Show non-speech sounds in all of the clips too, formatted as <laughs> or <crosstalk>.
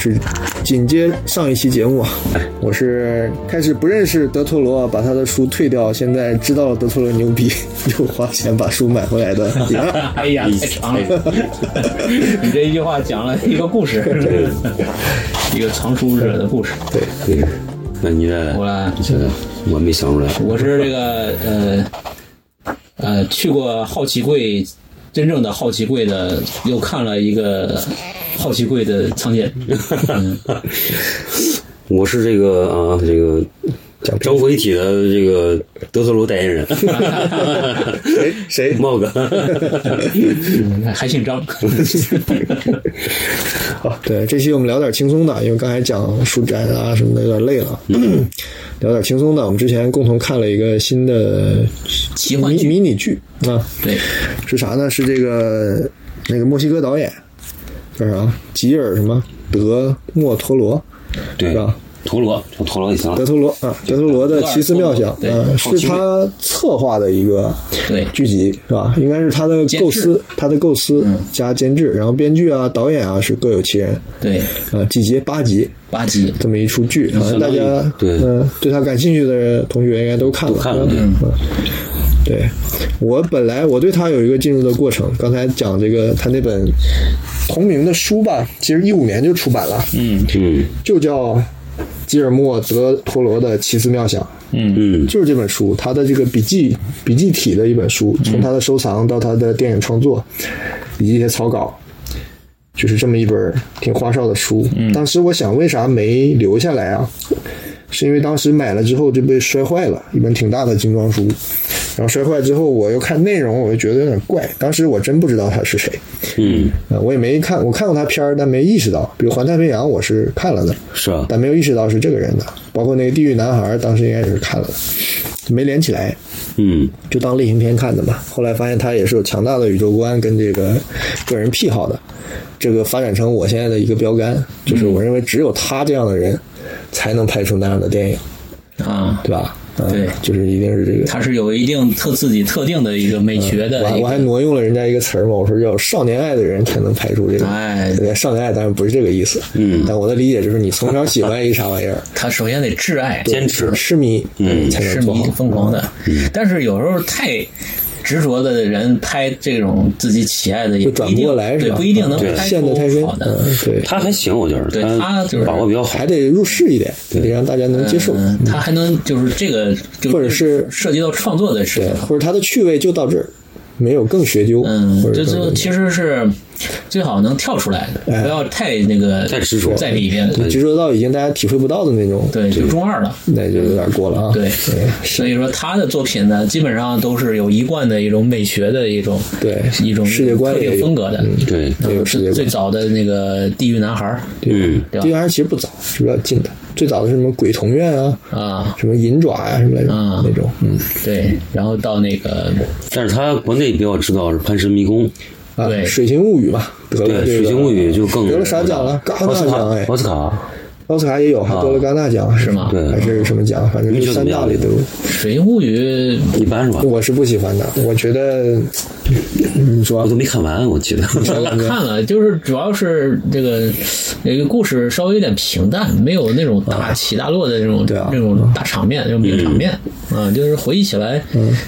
是紧接上一期节目，我是开始不认识德托罗，把他的书退掉，现在知道了德托罗牛逼，又花钱把书买回来的。<laughs> 哎呀，太长了！<laughs> 你这一句话讲了一个故事，<laughs> 一个藏书者的故事。对对，那你呢我来，我没想出来。我是这个呃呃去过好奇柜，真正的好奇柜的，又看了一个好奇柜的仓间。嗯我是这个啊，这个召回体的这个德特罗代言人，谁谁茂哥。嗯还姓张。<laughs> 好，对，这期我们聊点轻松的，因为刚才讲书展啊什么的有点累了，<clears throat> 聊点轻松的。我们之前共同看了一个新的迷奇幻剧迷你剧啊，对，是啥呢？是这个那个墨西哥导演叫啥？吉尔什么德莫陀罗对是吧？陀螺叫陀螺就行了德。陀罗啊，德陀罗的奇思妙想，对啊，是他策划的一个对剧集是吧？应该是他的构思，他的构思加监制，然后编剧啊、导演啊是各有其人对，啊，几集八集八集。这么一出剧，好像大家对嗯对他感兴趣的同学应该都看了，都看了嗯，对我本来我对他有一个进入的过程，刚才讲这个他那本同名的书吧，其实一五年就出版了，嗯嗯就叫吉尔莫·德托罗的奇思妙想。嗯嗯，就是这本书，他的这个笔记笔记体的一本书，从他的收藏到他的电影创作，以及一些草稿，就是这么一本挺花哨的书。当时我想，为啥没留下来啊？是因为当时买了之后就被摔坏了，一本挺大的精装书。然后摔坏之后，我又看内容，我就觉得有点怪。当时我真不知道他是谁，嗯，呃我也没看，我看过他片儿，但没意识到。比如《环太平洋》，我是看了的，是啊，但没有意识到是这个人的。包括那个《地狱男孩》，当时应该也是看了的，没连起来，嗯就当类型片看的嘛。后来发现他也是有强大的宇宙观跟这个个人癖好的，这个发展成我现在的一个标杆，就是我认为只有他这样的人才能拍出那样的电影，啊，对吧？嗯对就是一定是这个。他是有一定特自己特定的一个美学的一我还我还。挪用了人家一个词儿嘛，我说叫少年爱的人才能拍出这个。哎对，少年爱当然不是这个意思，嗯但我的理解就是你从小喜欢一个啥玩意儿，<laughs> 他首先得挚爱，坚持痴迷，嗯，才痴迷。疯狂的。但是有时候太执着的人拍这种自己喜爱的也就转不过来是吧不一定能对拍陷得太深出好，的。嗯，对，他还行，我觉得对他就是把握比较好还。得入世一点，得让大家能接受。嗯，他还能就是这个，就或者是涉及到创作的事情，，或者他的趣味就到这儿，没有更学究，嗯这就其实是最好能跳出来的，哎不要太那个太执着在里边。执着到已经大家体会不到的那种，对，就中二了。那就有点过了啊。对，所以说他的作品呢，基本上都是有一贯的一种美学的一种对一种世界观特定风格的。对，也有世界是最。早的那个《地狱男孩》嗯，对吧地方其实不早，是比较近的。最早的是什么鬼童院啊，啊，什么银爪呀、什么来着、啊。那种，嗯。对，然后到那个但是他国内比较知道是《潘神迷宫》，啊，对。水形物语嘛，得了对，《这个水形物语》就更得了啥奖了？戛奥斯卡纳奖哎，奥斯卡，奥斯卡也有，还得了戛纳奖，是吗对还是什么奖？反正你这三大里都有。《水形物语》一般是吧？我是不喜欢的，我觉得你说我都没看完，我记得。看了，就是主要是这个那个故事稍微有点平淡，没有那种大起大落的那种对啊那种大场面，那种名场面啊，就是回忆起来，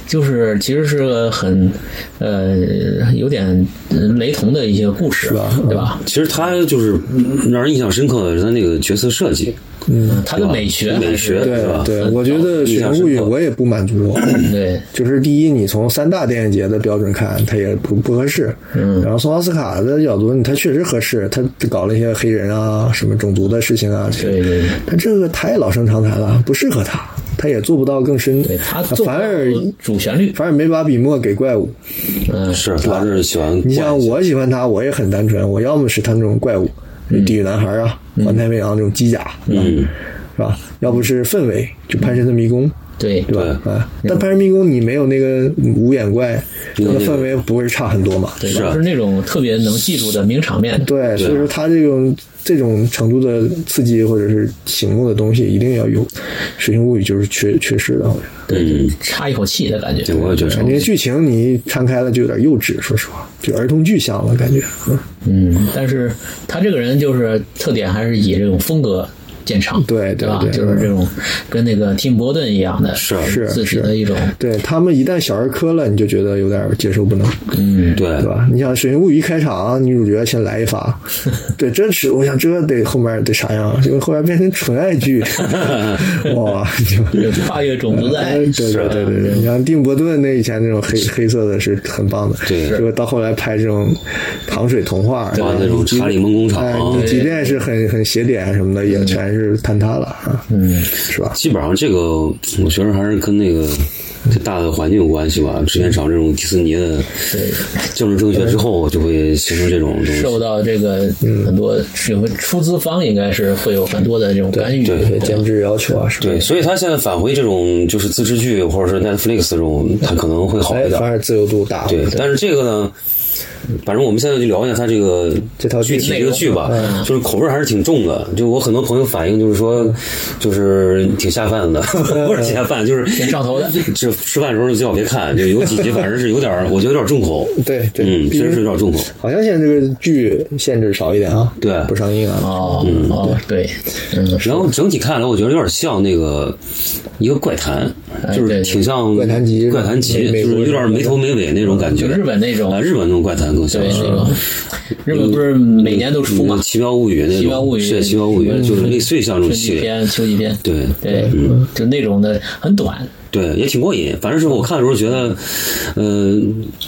就是其实是个很呃有点呃雷同的一些故事，对吧？其实他就是让人印象深刻的是他那个角色设计，嗯，它的美学美学对吧？对，我觉得《水形物语》我也不满足。<clears throat> 对 <laughs> 就是第一，你从三大电影节的标准看，它也不不合适。嗯，然后从奥斯卡的角度，它确实合适，它搞了一些黑人啊、什么种族的事情啊。这个对对对但这个太老生常谈了，不适合他，他也做不到更深。对，它反而主旋律，反而没把笔墨给怪物。嗯，是他是喜欢你像我喜欢他，我也很单纯，我要么是他那种怪物，地狱男孩啊、环太平洋这种机甲，嗯，是吧？要不是氛围，就潘神的迷宫，对对吧？啊，但潘神迷宫你没有那个无眼怪，那氛围不会差很多嘛？对，是那种特别能记住的名场面。对，所以说它这种这种程度的刺激或者是醒目的东西，一定要有《水形物语》就是缺缺失的。好像。对，差，一口气的感觉。对，我也觉得感觉剧情你摊开了就有点幼稚，说实话，就儿童剧像了，感觉。嗯，嗯，但是他这个人就是特点还是以这种风格见长，对对吧？对就是这种跟那个蒂姆·伯顿一样的，是是自的一种，对他们一旦小儿科了，你就觉得有点接受不能，嗯，对对吧？你想《水形物语》一开场，女主角先来一发，<laughs> 对，真是我想这得后面得啥样？结果后来变成纯爱剧，<laughs> 哇！就 <laughs> 有跨越种族的爱哎，对对对对对，你像蒂姆·伯顿那以前那种黑黑色的是很棒的，对结果到后来拍这种糖水童话，对吧那种查理梦工厂哎，你即便是很很写点什么的，也全是坍塌了啊，嗯，是吧？基本上这个，我觉得还是跟那个这大的环境有关系吧。之前找这种迪士尼的政治正确之后，就会形成这种东西。受到这个很多有出资方应该是会有很多的这种干预，对对监制要求啊，是吧？对，所以他现在返回这种就是自制剧或者是 Netflix 这种，他可能会好哎一，点。反而自由度大。对，但是这个呢，反正我们现在就聊一下他这个这套剧具体这个剧吧，嗯就是口味还是挺重的。就我很多朋友反映就是说，就是挺下饭的，<laughs> 不是挺下饭，就是挺上头的。这吃饭的时候最好别看，就有几集反正是有点儿，我觉得有点重口。<laughs> 对对，嗯，确实是有点重口。好像现在这个剧限制少一点啊，对不上映啊。哦哦，对，嗯，然后整体看来，我觉得有点像那个一个怪谈，就是挺像怪谈集怪谈集，就是有点没头没尾那种感觉。就日本那种啊，日本那种怪谈更像是。对那种，日本不是每年都出吗？奇妙物语那种，奇妙物语是奇妙物语，就是类似于像这种系列，季篇、秋季篇，对对，就那种的很短，对，也挺过瘾。反正是我看的时候觉得，呃，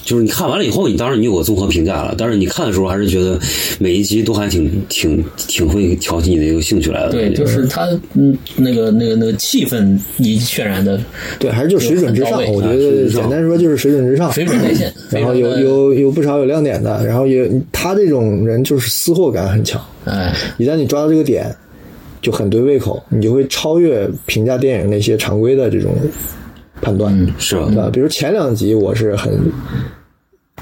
就是你看完了以后，你当然你有个综合评价了，但是你看的时候还是觉得每一集都还挺挺挺会挑起你的一个兴趣来的。对，就是他嗯那个那个那个气氛你渲染的对，还是就水准之上，我觉得简单说就是水准之上，水准在线，然后有有有不少有亮点的，然后也他这种人就是私货感很强，哎，一旦你抓到这个点，就很对胃口，你就会超越评价电影那些常规的这种判断，是。吧？比如前两集我是很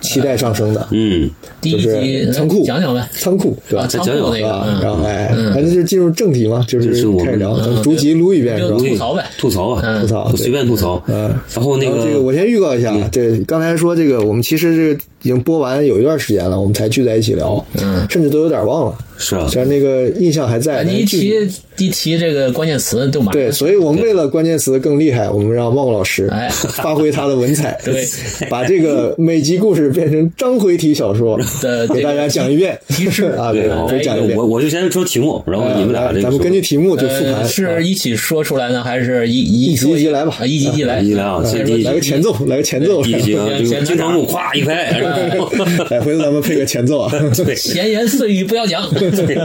期待上升的，嗯，第一就是集仓库。讲讲呗，仓库对吧？啊，？仓讲讲库那个，啊，然后嗯，哎，反正就进入正题嘛，就是开始聊，嗯逐集撸一遍是吧？吐槽呗，吐槽吧，嗯。吐槽随便吐槽。嗯。然后那个个我先预告一下，这刚才说这个，我们其实这个已经播完有一段时间了，我们才聚在一起聊，嗯。甚至都有点忘了，是啊，虽然那个印象还在，哎你一提一提这个关键词就马上对，所以我们为了关键词更厉害，我们让孟老师哎。<laughs> 发挥他的文采，<laughs> 对，把这个每集故事变成章回体小说的，给大家讲一遍。提示。<laughs> 啊，对，讲一遍。我。我就先说题目，然后你们俩咱们根据题目就复盘，是一起说出来呢，还是一一一集一集来吧。啊一集一集来，一集来一集来。个前奏，来个前奏，一集啊，这先个金城武咵一拍，哎，回头咱们配个前奏啊。对，闲言碎语不要讲，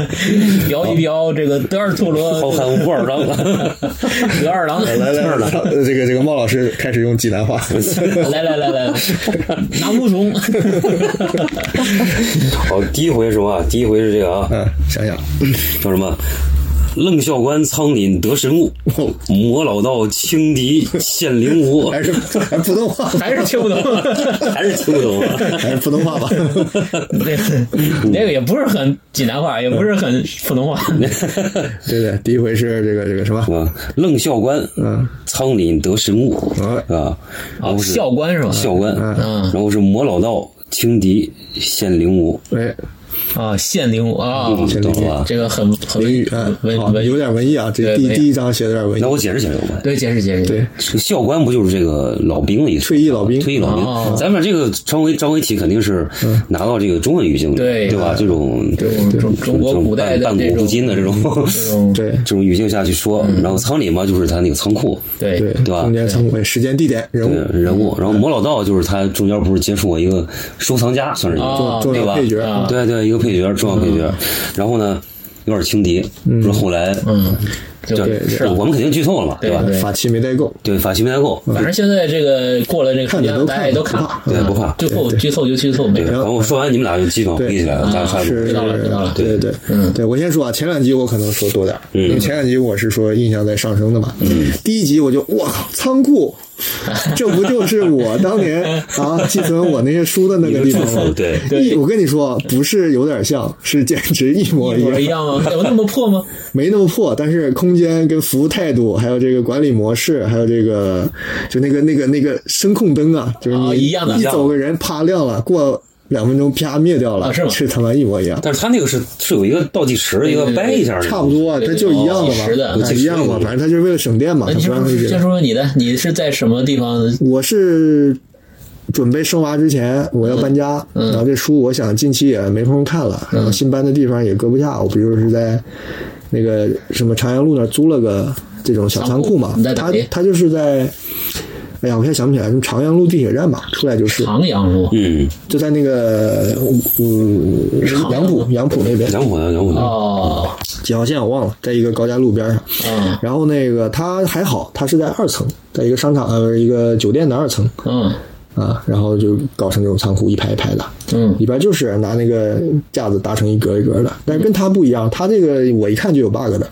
<laughs> 聊一聊这个德尔托罗好汉武二郎，<laughs> 德二郎，来来来，呃 <laughs> 这个这个孟老师开始用济南话，来来来来，拿木虫，好，第一回是什么啊？第一回是这个啊，嗯，想想，叫什么？愣校官苍廪得神物，<laughs> 魔老道轻敌现灵武，<laughs> 还是还是普通话，还是听不懂，<laughs> 还是听不懂。啊？还是普通话吧。对，那个也不是很济南话，也不是很普通话，对对，第一回是这个这个什么？啊，愣校官，嗯，苍廪得神物啊。啊，然后是校官是吧？校官，嗯。然后是魔老道轻敌现灵武，哎，啊，县灵武啊，嗯懂了？这个很很文语，嗯，好，文文有点文艺啊。这对文艺。第第一章写的有点文艺。那。我解释解释吧。对，解释解释，对，这个校官不就是这个老兵的意思？退役老兵。退役老兵。哦咱们这个张维张维体肯定是拿到这个中文语境的，对对吧？这种这种中中国古代半古不今的这种这种 <laughs> 对。这种语境下去说，然后仓里嘛就是他那个仓库，对。对对吧？中间仓库时间、地点、人物，人物，然后魔老道就是他中间不是接触过一个收藏家，算是一个对吧？配角啊。对对，一个配角，重要配角。然后呢，有点轻敌，说后来嗯，就对是啊。我们肯定剧透了嘛，吧？对吧？法器没带够，对，法器没带够，反正现在这个过了这个时间，看大家也都看了，对不怕。最后剧透就剧透，没对，事。反正我说完你们俩就基本上回忆起来了，大家差不多。是知道了知道了。对对对，嗯，对我先说啊，前两集我可能说多点儿，因为前两集我是说印象在上升的嘛，嗯，第一集我就我靠仓库，<laughs> 这不就是我当年啊寄存我那些书的那个地方吗？<laughs> 对 <laughs> 一我跟你说，不是有点像，是简直一模一模样一。样吗？有那么破吗？没那么破，但是空间跟服务态度，还有这个管理模式，还有这个就那个那个那个声控灯啊，就是你啊一样的一走个人啪亮了，过两分钟啪灭掉了，啊是吗他妈一模一样。但是他那个是是有一个倒计时，一个掰一下，差不多啊，对它就一样的计时的嘛，啊一样嘛，反正它就是为了省电嘛，先说说你的，你是在什么地方？我是准备生娃之前我要搬家，嗯然后这书我想近期也没空看了，然后新搬的地方也搁不下，我不就是在那个什么长阳路那儿租了个这种小仓库嘛仓库你在，哪它它就是在。哎呀，我现在想不起来，什么长阳路地铁站吧，出来就是，长阳路。嗯，就在那个嗯杨浦杨浦那边，杨浦的杨浦的，哦，几号线我忘了，在一个高架路边上。嗯。然后那个它还好，它是在二层，在一个商场呃一个酒店的二层嗯。啊，然后就搞成这种仓库，一排一排的，嗯。里边就是拿那个架子搭成一格一格的，但是跟它不一样，它这个我一看就有 bug 的，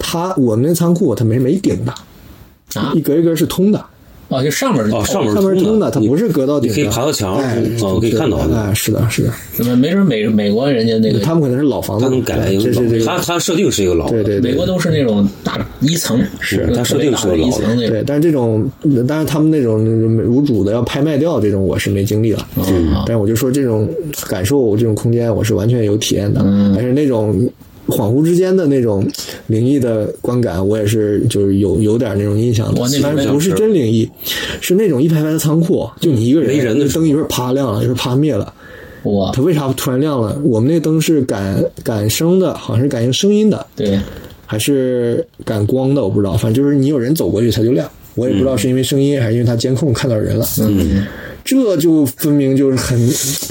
它我们那仓库它没没顶的，啊。一格一格是通的，哦，就上面是哦，上面上面是通的，它不是隔到顶，你可以爬到墙哎，哦，可以看到的。哎，是的，是的，怎么没准美美国人家那个他们可能是老房子，他能改一个老这是这个，他他设定是一个老的，对对对，美国都是那种大一层，是他设定是特别大的一层那种。对，但是这种，但是他们那种无主的要拍卖掉这种，我是没经历了。嗯。但是我就说这种感受，这种空间，我是完全有体验的。嗯。但是那种恍惚之间的那种灵异的观感，我也是就是有有点那种印象的。但是不是真灵异，是那种一排排的仓库，就你一个人，没人的灯一会儿啪亮了，一会儿啪灭了。哇它，为啥突然亮了？我们那灯是感感声的，好像是感应声音的。对，还是感光的，我不知道，反正就是你有人走过去它就亮，我也不知道是因为声音还是因为它监控看到人了，嗯，这就分明就是很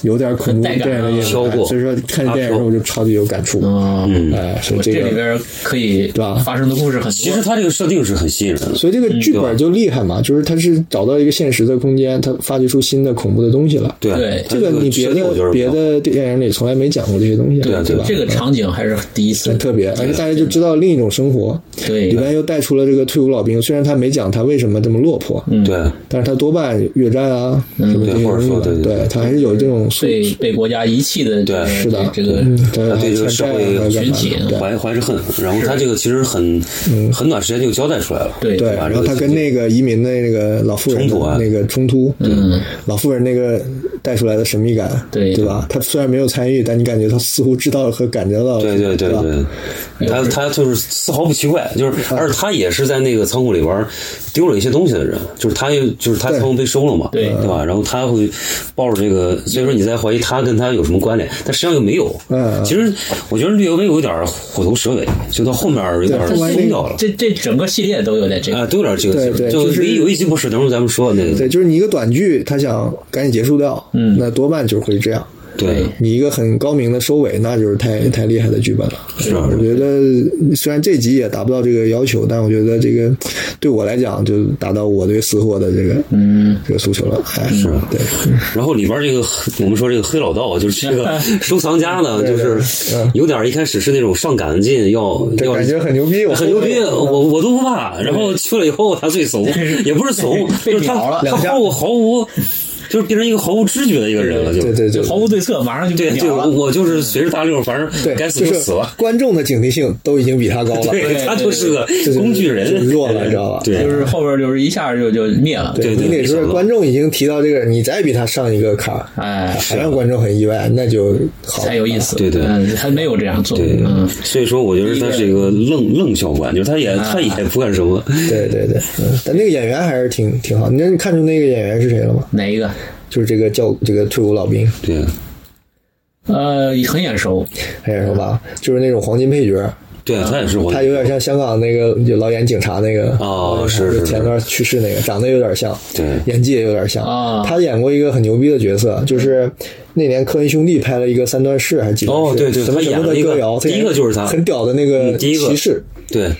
有点恐怖电影的意思，所以说看电影的时候我就超级有感触，嗯，哎，所以我这个。里边可以对吧发生的故事很多。其实他这个设定是很吸引人的，所以这个剧本就厉害嘛，就是它是找到一个现实的空间，它发掘出新的恐怖的东西了。对这个你别的别的电影里从来没讲过这些东西，对啊对吧？这个场景还是第一次很，特别，而且大家就知道另一种生活。对里边又带出了这个退伍老兵，虽然他没讲他为什么这么落魄，嗯对但是他多半越战啊什么这些对或者东西吧，说对对对他还是有这种被被国家遗弃的这个对是的，这个他对这个社会群体怀怀着恨，然后他这个其实很很短时间就交代出来了，对对，然后他跟那个移民的那个老妇人那个冲突，嗯，老妇人那个带出来的神秘感，对对吧？他虽然没有参与，但你感觉他似乎知道和感觉到了，对对对对，他他就是丝毫不奇怪，就是而且他也是在那个仓库里边丢了一些东西的人，就是他又就是他仓库被收了嘛，对对吧？然后他会抱着这个，所以说你在怀疑他跟他有什么关联，但实际上又没有。嗯其实我觉得略微有点虎头蛇尾，就到后面有点松掉了。这这整个系列都有点这个啊，都有点这个，对对就是唯一有一集不是，等会儿咱们说那个，对，就是你一个短剧，他想赶紧结束掉，嗯，那多半就会这样。对，你一个很高明的收尾，那就是太太厉害的剧本了。是啊我觉得虽然这集也达不到这个要求，但我觉得这个对我来讲就达到我对私货的这个嗯。这个诉求了。哎，是对，然后里边这个我们说这个黑老道，就是这个收藏家呢，<laughs> 就是有点一开始是那种上赶劲，要要这感觉很牛逼，我很牛逼，我我都不怕。然后去了以后，他最怂，<laughs> 也不是怂，就是他秒了他毫无毫无，就是变成一个毫无知觉的一个人了，就对对对，毫无对策，马上就对对。我就是随着大溜，反正对，该死就就是死了。观众的警惕性都已经比他高了，对他就是个工具人，弱了，你知道吧？对，就是后边就是一下就就灭了，对对你得说观众已经提到这个，你再比他上一个坎儿，哎，还让观众很意外，那就好才有意思。对对嗯，他没有这样做，对嗯，，所以说我觉得他是一个愣愣教官，就是他也他也不干什么，对对对，嗯，但那个演员还是挺挺好。你那你看出那个演员是谁了吗？哪一个？就是这个教这个退伍老兵，对。呃，很眼熟，很眼熟吧，就是那种黄金配角，对，他也是我他有点像香港那个就老演警察那个。哦是是前段去世那个，长得有点像，对。演技也有点像。啊。他演过一个很牛逼的角色，就是那年科恩兄弟拍了一个三段式还是几段式？哦对对什么什么他演了一个的歌谣，第一个就是他。很屌的那个嗯第一个。骑士。对，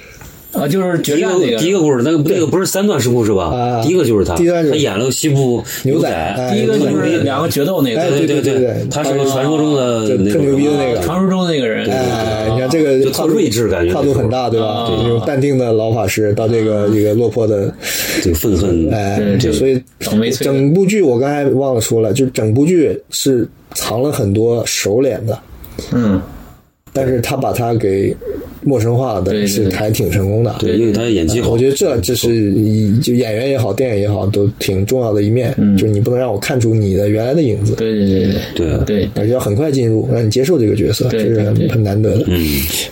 啊，就是决第一战那个第一个故事，那个那个不是三段式故事吧？啊。第一个就是他，第一段是他演了个西部牛仔第一个就是两个决斗那哎，个，对对对对，他是个传说中的就特牛逼的那个。传说中的那个人，哎，你看这个就特睿智感觉跨度很大，对吧？啊。这种淡定的老法师到这个这个落魄的，这个愤恨，哎对，所以整部剧我刚才忘了说了，就整部剧是藏了很多熟脸的，嗯，但是他把他给陌生化的，是还挺成功的。对，因为他演技好。我，觉得这这是以就演员也好，电影也好，都挺重要的一面。就是你不能让我看出你的原来的影子，对对对对。对。对，而且要很快进入，让你接受这个角色，这是很难得的。嗯，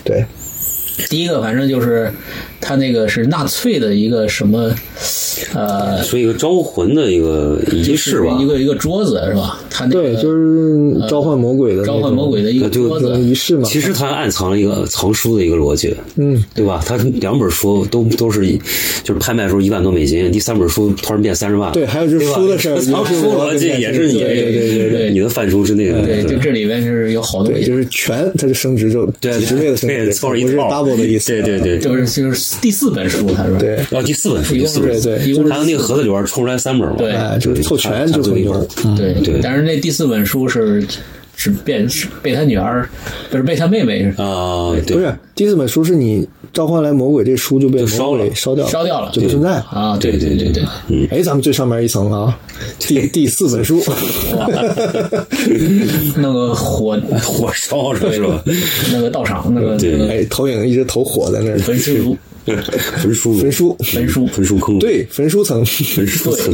对，第一个反正就是他那个是纳粹的一个什么，呃，是一个招魂的一个仪式吧。一，个一个桌子是吧？他那个对，就是召唤魔鬼的召唤魔鬼的一个桌子。仪，式嘛。其实他暗藏了一个藏书的一个逻辑，嗯，对吧？他两本书都都是就是拍卖的时候一万多美金，第三本书突然变三十万，对，还有就是书的事儿，<laughs> 藏书逻辑也是你对对对对对。你的范畴是那个，对，就这里边是有好多对，就是全，它就升值就对几十倍的升对值，凑着一套 double 的意思。对对对，就是就是第四本书，他说。对，然后第四本书，一共第四本书，对对一共是还有那个盒子里边抽出来三本嘛，对。哎，就是凑全就一本。对对。但是那第四本书是是变是被他女儿，不是被他妹妹啊，对。不是第四本书是你召唤来魔鬼，这书就被烧魔鬼了烧掉了烧掉了。就不存在。啊，对对对对，哎，咱们最上面一层啊，第第四本书，<laughs> 那个火火烧着是吧？那个道场那个对。哎，投影一直投火在那儿，焚书焚书焚书，焚书。焚书坑，对，焚书层，焚书层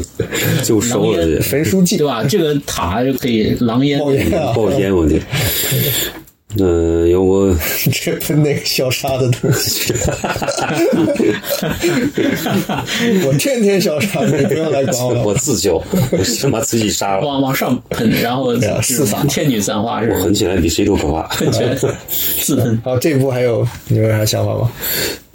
就烧了这焚书记对，吧？这个塔就可以狼烟。冒烟啊，爆天，我天！嗯，有我 <laughs> 这喷那个消杀的东西，<laughs> 我天天消杀，你不要来管我。我自救，我先把自己杀了。往往上喷，然后四散天女散花是我狠起来比谁都可怕。狠起来 <laughs> 自喷。好，这一步还有你们有啥想法吗？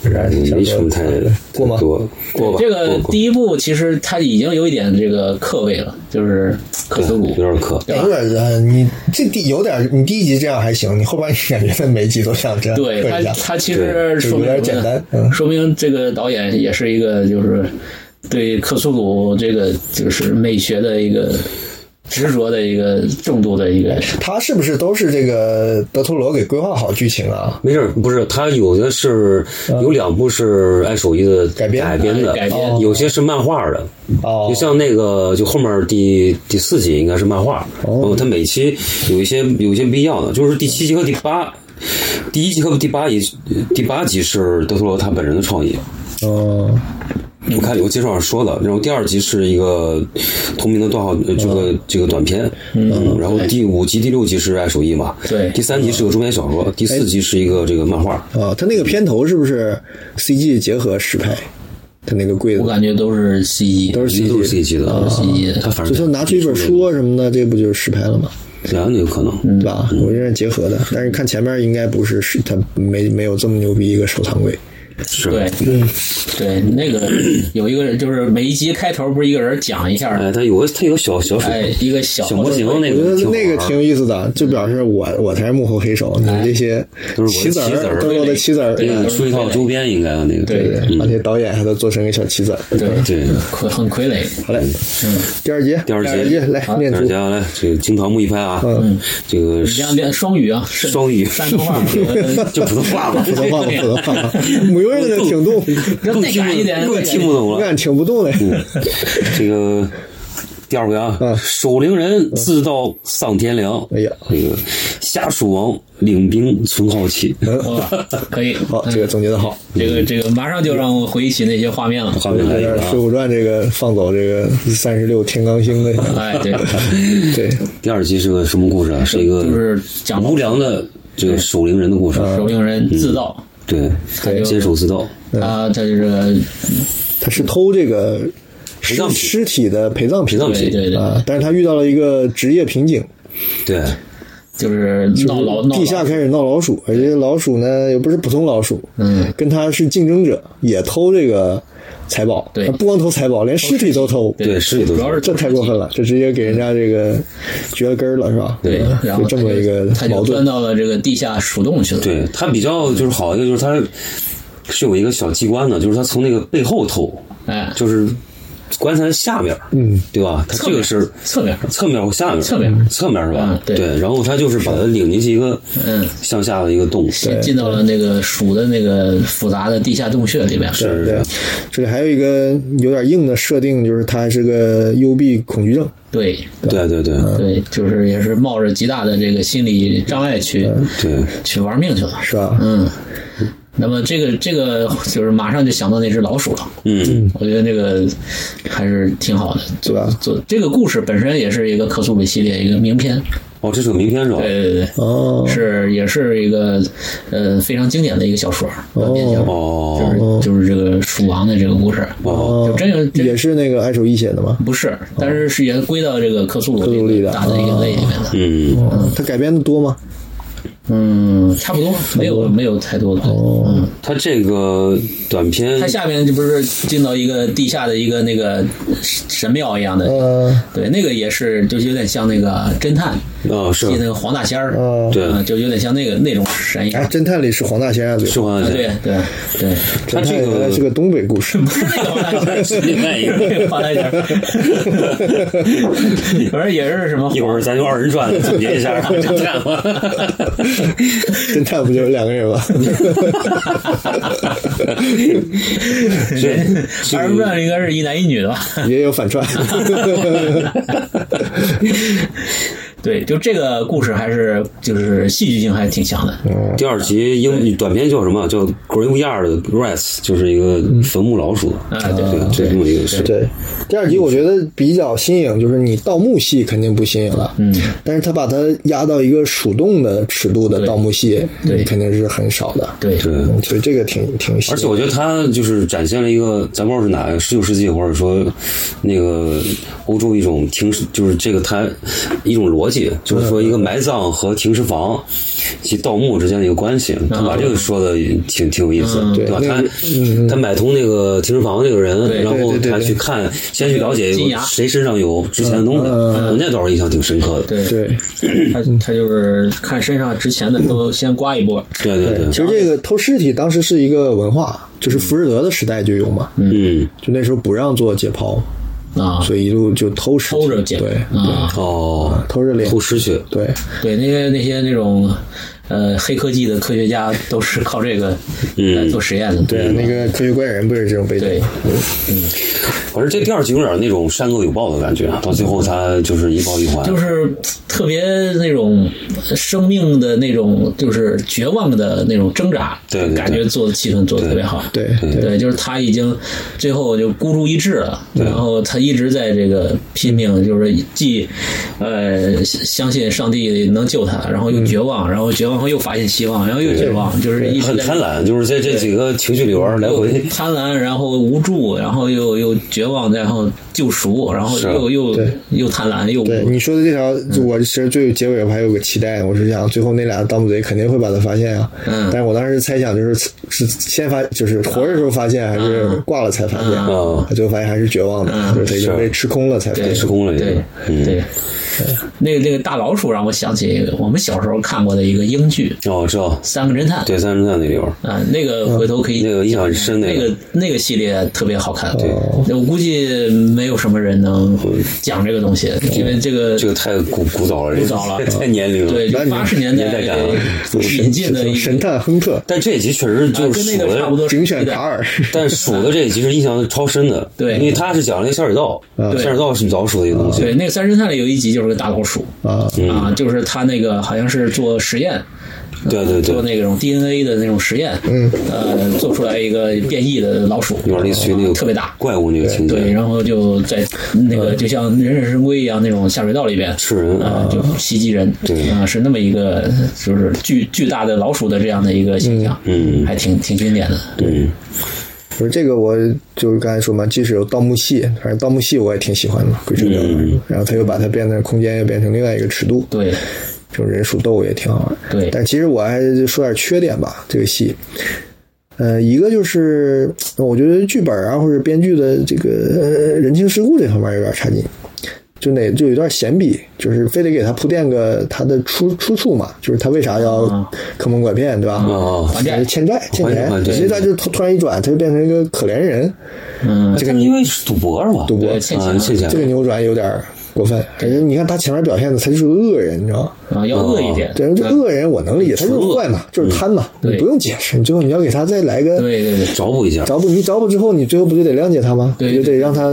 有啥想没什么太 <laughs> 过吗？多过吧。这个过过第一部其实它已经有一点这个刻味了，就是克苏鲁有点渴。哎有点呃，你这第有点，你第一集这样还行，你后边你感觉他每集都像这样对他刻一下，他其实说明有点简单嗯说明这个导演也是一个就是对克苏鲁这个就是美学的一个执着的一个重度的一个他是不是都是这个德托罗给规划好剧情啊？没事儿，不是他有的是有两部是爱手艺的改编改编的，改编有些是漫画的。哦就像那个，就后面第第四集应该是漫画，然后它每期有一些有一些不一样的，就是第七集和第八，第一集和第八集，第八集是德托罗他本人的创意。嗯，我看有个介绍上说的，然后第二集是一个同名的段号，呃这个这个短片，嗯，然后第五集、第六集是爱手艺嘛，对。第三集是个中篇小说，第四集是一个这个漫画，啊，他那个片头是不是 CG 结合实拍？他那个柜子。我感觉都是 CG，都是都 CG，是 C 级的，都是 CG 的他反正就他拿出一本书啊什么的，这不就是实拍了吗？两个有可能，对吧？我觉得是结合的，但是看前面应该不是，是他没没有这么牛逼一个收藏柜。是。对，对，那个有一个人，就是每一集开头不是一个人讲一下，哎，他有个他有个小小哎，一个小小模型那我觉得个那个挺有意思的，就表示我我才是幕后黑手，你这些都是我棋子儿儿。都是我的棋子儿。对出一套周边应该那个对对，而且导演还都做成个小棋子儿。对对。傀很傀儡，好嘞，嗯。第二节，第二节节来念出大。家来，这个惊堂木一拍啊，嗯，这个这样变双语啊，双语。山东话，<laughs> 就普通话吧，普通话吧，普通话 <laughs> <laughs> 吧，没有人能听懂，要带感一点，更听不懂了。听不懂了。这个第二回啊，守陵人自到丧天良，哎呀。这个夏蜀王领兵存好气，可以，好，这个总结的好。这个这个马上就让我回忆起那些画面了。画面来水。浒传》这个放走这个三十六天罡星的，哎，对，<laughs> 对，第二集是个什么故事啊？是一个就是讲无良的这个守陵人的故事，守陵人自盗，对，他接手自盗，啊他就是他是偷这个尸尸体的陪葬品，陪葬品对对对。啊，但是他遇到了一个职业瓶颈，对，就是闹老闹地下开始闹老鼠，而且老鼠呢又不是普通老鼠，嗯，跟他是竞争者，也偷这个财宝，不光偷财宝，连尸体都偷，对。尸体都主要是这太过分了，这直接给人家这个绝了根儿了，是吧？对，然后这么一个他就矛盾，钻到了这个地下鼠洞去了。对他比较就是好一个就是他是有一个小机关的，就是他从那个背后偷，哎，就是棺材下面，嗯，对吧？它这个是侧面，侧面或下面，侧面侧面是吧？嗯？对。然后他就是把它领进去一个嗯，向下的一个洞，进进到了那个鼠的那个复杂的地下洞穴里面。是是。这里还有一个有点硬的设定，就是它是个幽闭恐惧症，对。对对对。对，就是也是冒着极大的这个心理障碍去对，去玩命去了。是吧？嗯，那么这个这个就是马上就想到那只老鼠了。嗯，我觉得这个还是挺好的，对吧做这个故事本身也是一个克苏鲁系列一个名篇。哦，这是个名篇是吧？对对对，哦，是也是一个呃非常经典的一个小说哦就是就是这个鼠王的这个故事。哦就真有也是那个爱手一写的吗？不是，但是是也归到这个克苏鲁克苏鲁里的大的一个类里面的。嗯，嗯，他改编的多吗？嗯，差不多，没有没有太多的。嗯，他这个短片他下面这不是进到一个地下的一个那个神庙一样的，呃，对，那个也是就是有点像那个侦探，啊是记那个黄大仙儿，哦对啊就有点像那个那种神一样哎，。侦探里是黄大仙啊，对吧是黄大仙对仙，对对，他这侦探原来个是个东北故事，不是那个黄大仙儿，是另外一个。那个黄大仙儿，反正也是什么一会儿咱用二人转总结一下侦探吧。<laughs> 侦探不就是两个人吗？<laughs> 这 <laughs> 二人转应该是一男一女的吧？也有反串，对，就这个故事还是就是戏剧性还是挺强的。第二集英短片叫什么？叫 Graveyard Rats，就是一个坟墓老鼠。啊对对，就这么一个事。对，第二集我觉得比较新颖，就是你盗墓戏肯定不新颖了，嗯，但是他把它压到一个鼠洞的尺度的盗墓戏，对肯定是很少的，对对，嗯所以这个挺挺新，而且我觉得他就是展现了一个，咱不知道是哪个十九世纪，或者说那个欧洲一种听，就是这个他一种逻辑，就是说一个埋葬和停尸房以及盗墓之间的一个关系。他把这个说的挺挺有意思，对吧？他他买通那个停尸房那个人，然后他去看，先去了解谁身上有值钱的东西，我那倒是印象挺深刻的。对，对。他他就是看身上值钱的都 <clears throat> 先刮一波。对对对其，实这个偷尸体当时是一个文化，就是福士德的时代就有嘛，嗯，就那时候不让做解剖，啊，所以一路就偷尸偷着捡对，啊，哦，偷着猎，偷尸去，对，对那些那些那种呃黑科技的科学家都是靠这个来 <laughs> 做实验的。对，那个科学怪人不是这种背景对，反正这第二集有点那种善恶有报的感觉，到最后他就是一报一还，就是特别那种生命的那种，就是绝望的那种挣扎，对对对。感觉做的气氛做的特别好。对对，就是他已经最后就孤注一掷了，然后他一直在这个拼命，就是既呃相信上帝能救他，然后又绝望，然后绝望后又发现希望，然后又绝望，就是一直很贪婪，就是在这几个情绪里边来回。贪婪，然后无助，然后又又绝望，然后救赎，然后又又对又贪婪又对，你说的这条，我其实最结尾我还有个期待，我是想最后那俩盗墓贼肯定会把他发现啊。嗯但是我当时猜想就是是先发，就是活着时候发现，还是挂了才发现？嗯他最后发现还是绝望的，就是他已经被吃空了才发对现。失控了对嗯对，那个那个大老鼠让我想起我们小时候看过的一个英剧哦，知道《三个侦探》对三个侦探那里边，啊，那个回头可以那个印象很深，那个个那个系列特别好看。对，我估计没有什么人能讲这个东西，因为这个这个太古古早了，古早了太年龄了。八十年代引进的一神探亨特但这一集确实就啊跟那个差不多的，精选卡尔，<laughs> 但数的这一集是印象超深的，对因为他是讲了一个下水道，下水道是老鼠的一个东西，对，那个《三侦探》里有一集就是个大老鼠啊，啊，就是他那个好像是做实验，对对对。做，那种 DNA 的那种实验，嗯，呃，做出来一个变异的老鼠，有点类似于那个特别大，怪物那个情对，然后就在那个就像忍者神龟一样那种下水道里边吃人啊，就袭击人，对啊，是那么一个就是巨巨大的老鼠的这样的一个形象，嗯。还挺挺经典的，嗯，不是这个，我就是刚才说嘛，即使有盗墓戏，反正盗墓戏我也挺喜欢的，鬼吹灯。然后他又把它变得空间又变成另外一个尺度，对，这种人鼠斗也挺好玩。对但其实我还是说点缺点吧，这个戏。呃，一个就是 <tsk> 我觉得剧本啊，或者编剧的这个呃人情世故这方面有点差劲，就哪就有段闲笔，就是非得给他铺垫个他的出出处嘛，就是他为啥要啊坑蒙拐骗，对吧？哦欠债欠钱。其实他就突突然一转，他就变成一个可怜人，嗯，这个因为是赌博是吧？赌博。欠钱，欠钱。这个扭转有点过分。而且你看他前面表现的，他就是个恶人，你知道吗？啊，要恶一点，对，这恶人我能理解，他就是坏嘛，就是贪嘛，你不用解释，你最后你要给他再来个对对对，找补一下，找补，你找补之后，你最后不就得谅解他吗？对你就得让他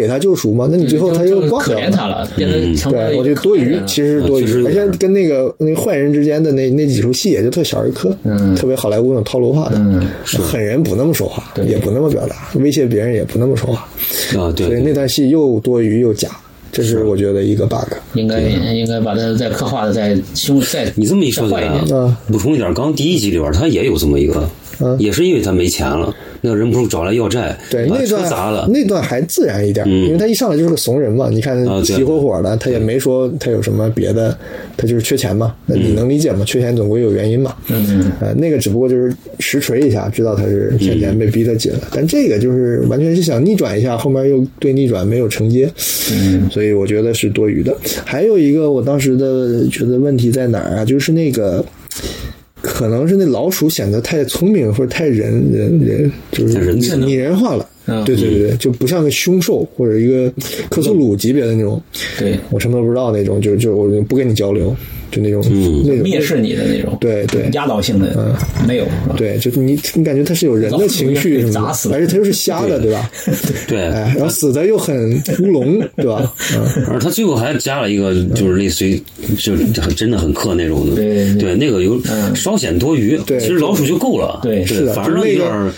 给他救赎嘛？那你最后他又就可挂掉怜他了，变得成对，我觉得多余，其实是多余，而且跟那个那个坏人之间的那那几出戏也就特小儿科，嗯特别好莱坞那种套路化的，嗯狠人不那么说话，对。也不那么表达，威胁别人也不那么说话，啊，对所以那段戏又多余又假，这是我觉得一个 bug。应该应该把它再刻画的再凶再你这么一说再坏一点，啊。补充一点，刚第一集里边他也有这么一个，嗯也是因为他没钱了，那个人不是找来要债，对，那段砸了，那段还自然一点，因为他一上来就是个怂人嘛。你看急火火的，他也没说他有什么别的，他就是缺钱嘛。那你能理解吗？缺钱总归有原因嘛。嗯呃，那个只不过就是实锤一下，知道他是欠钱被逼得紧了。但这个就是完全是想逆转一下，后面又对逆转没有承接，嗯所以我觉得是多余的。还有一个我当时的觉得问题在哪儿啊？就是那个。可能是那老鼠显得太聪明或者太人人人就是人拟人化了，对对对，就不像个凶兽或者一个克苏鲁级别的那种，对，我什么都不知道那种，就就我不跟你交流，就那种、那种蔑视你的那种，对对。压倒性的没有，对，就是你你感觉他是有人的情绪什么砸死了，而且他又是瞎的，对。吧？<laughs> 对，哎，然后死的又很乌龙，<laughs> 对吧？嗯，而他最后还加了一个，就是类似于，就是很真的很克那种的，对对那个有嗯。稍显多余，对其实老鼠就够了，对是的反正那个有点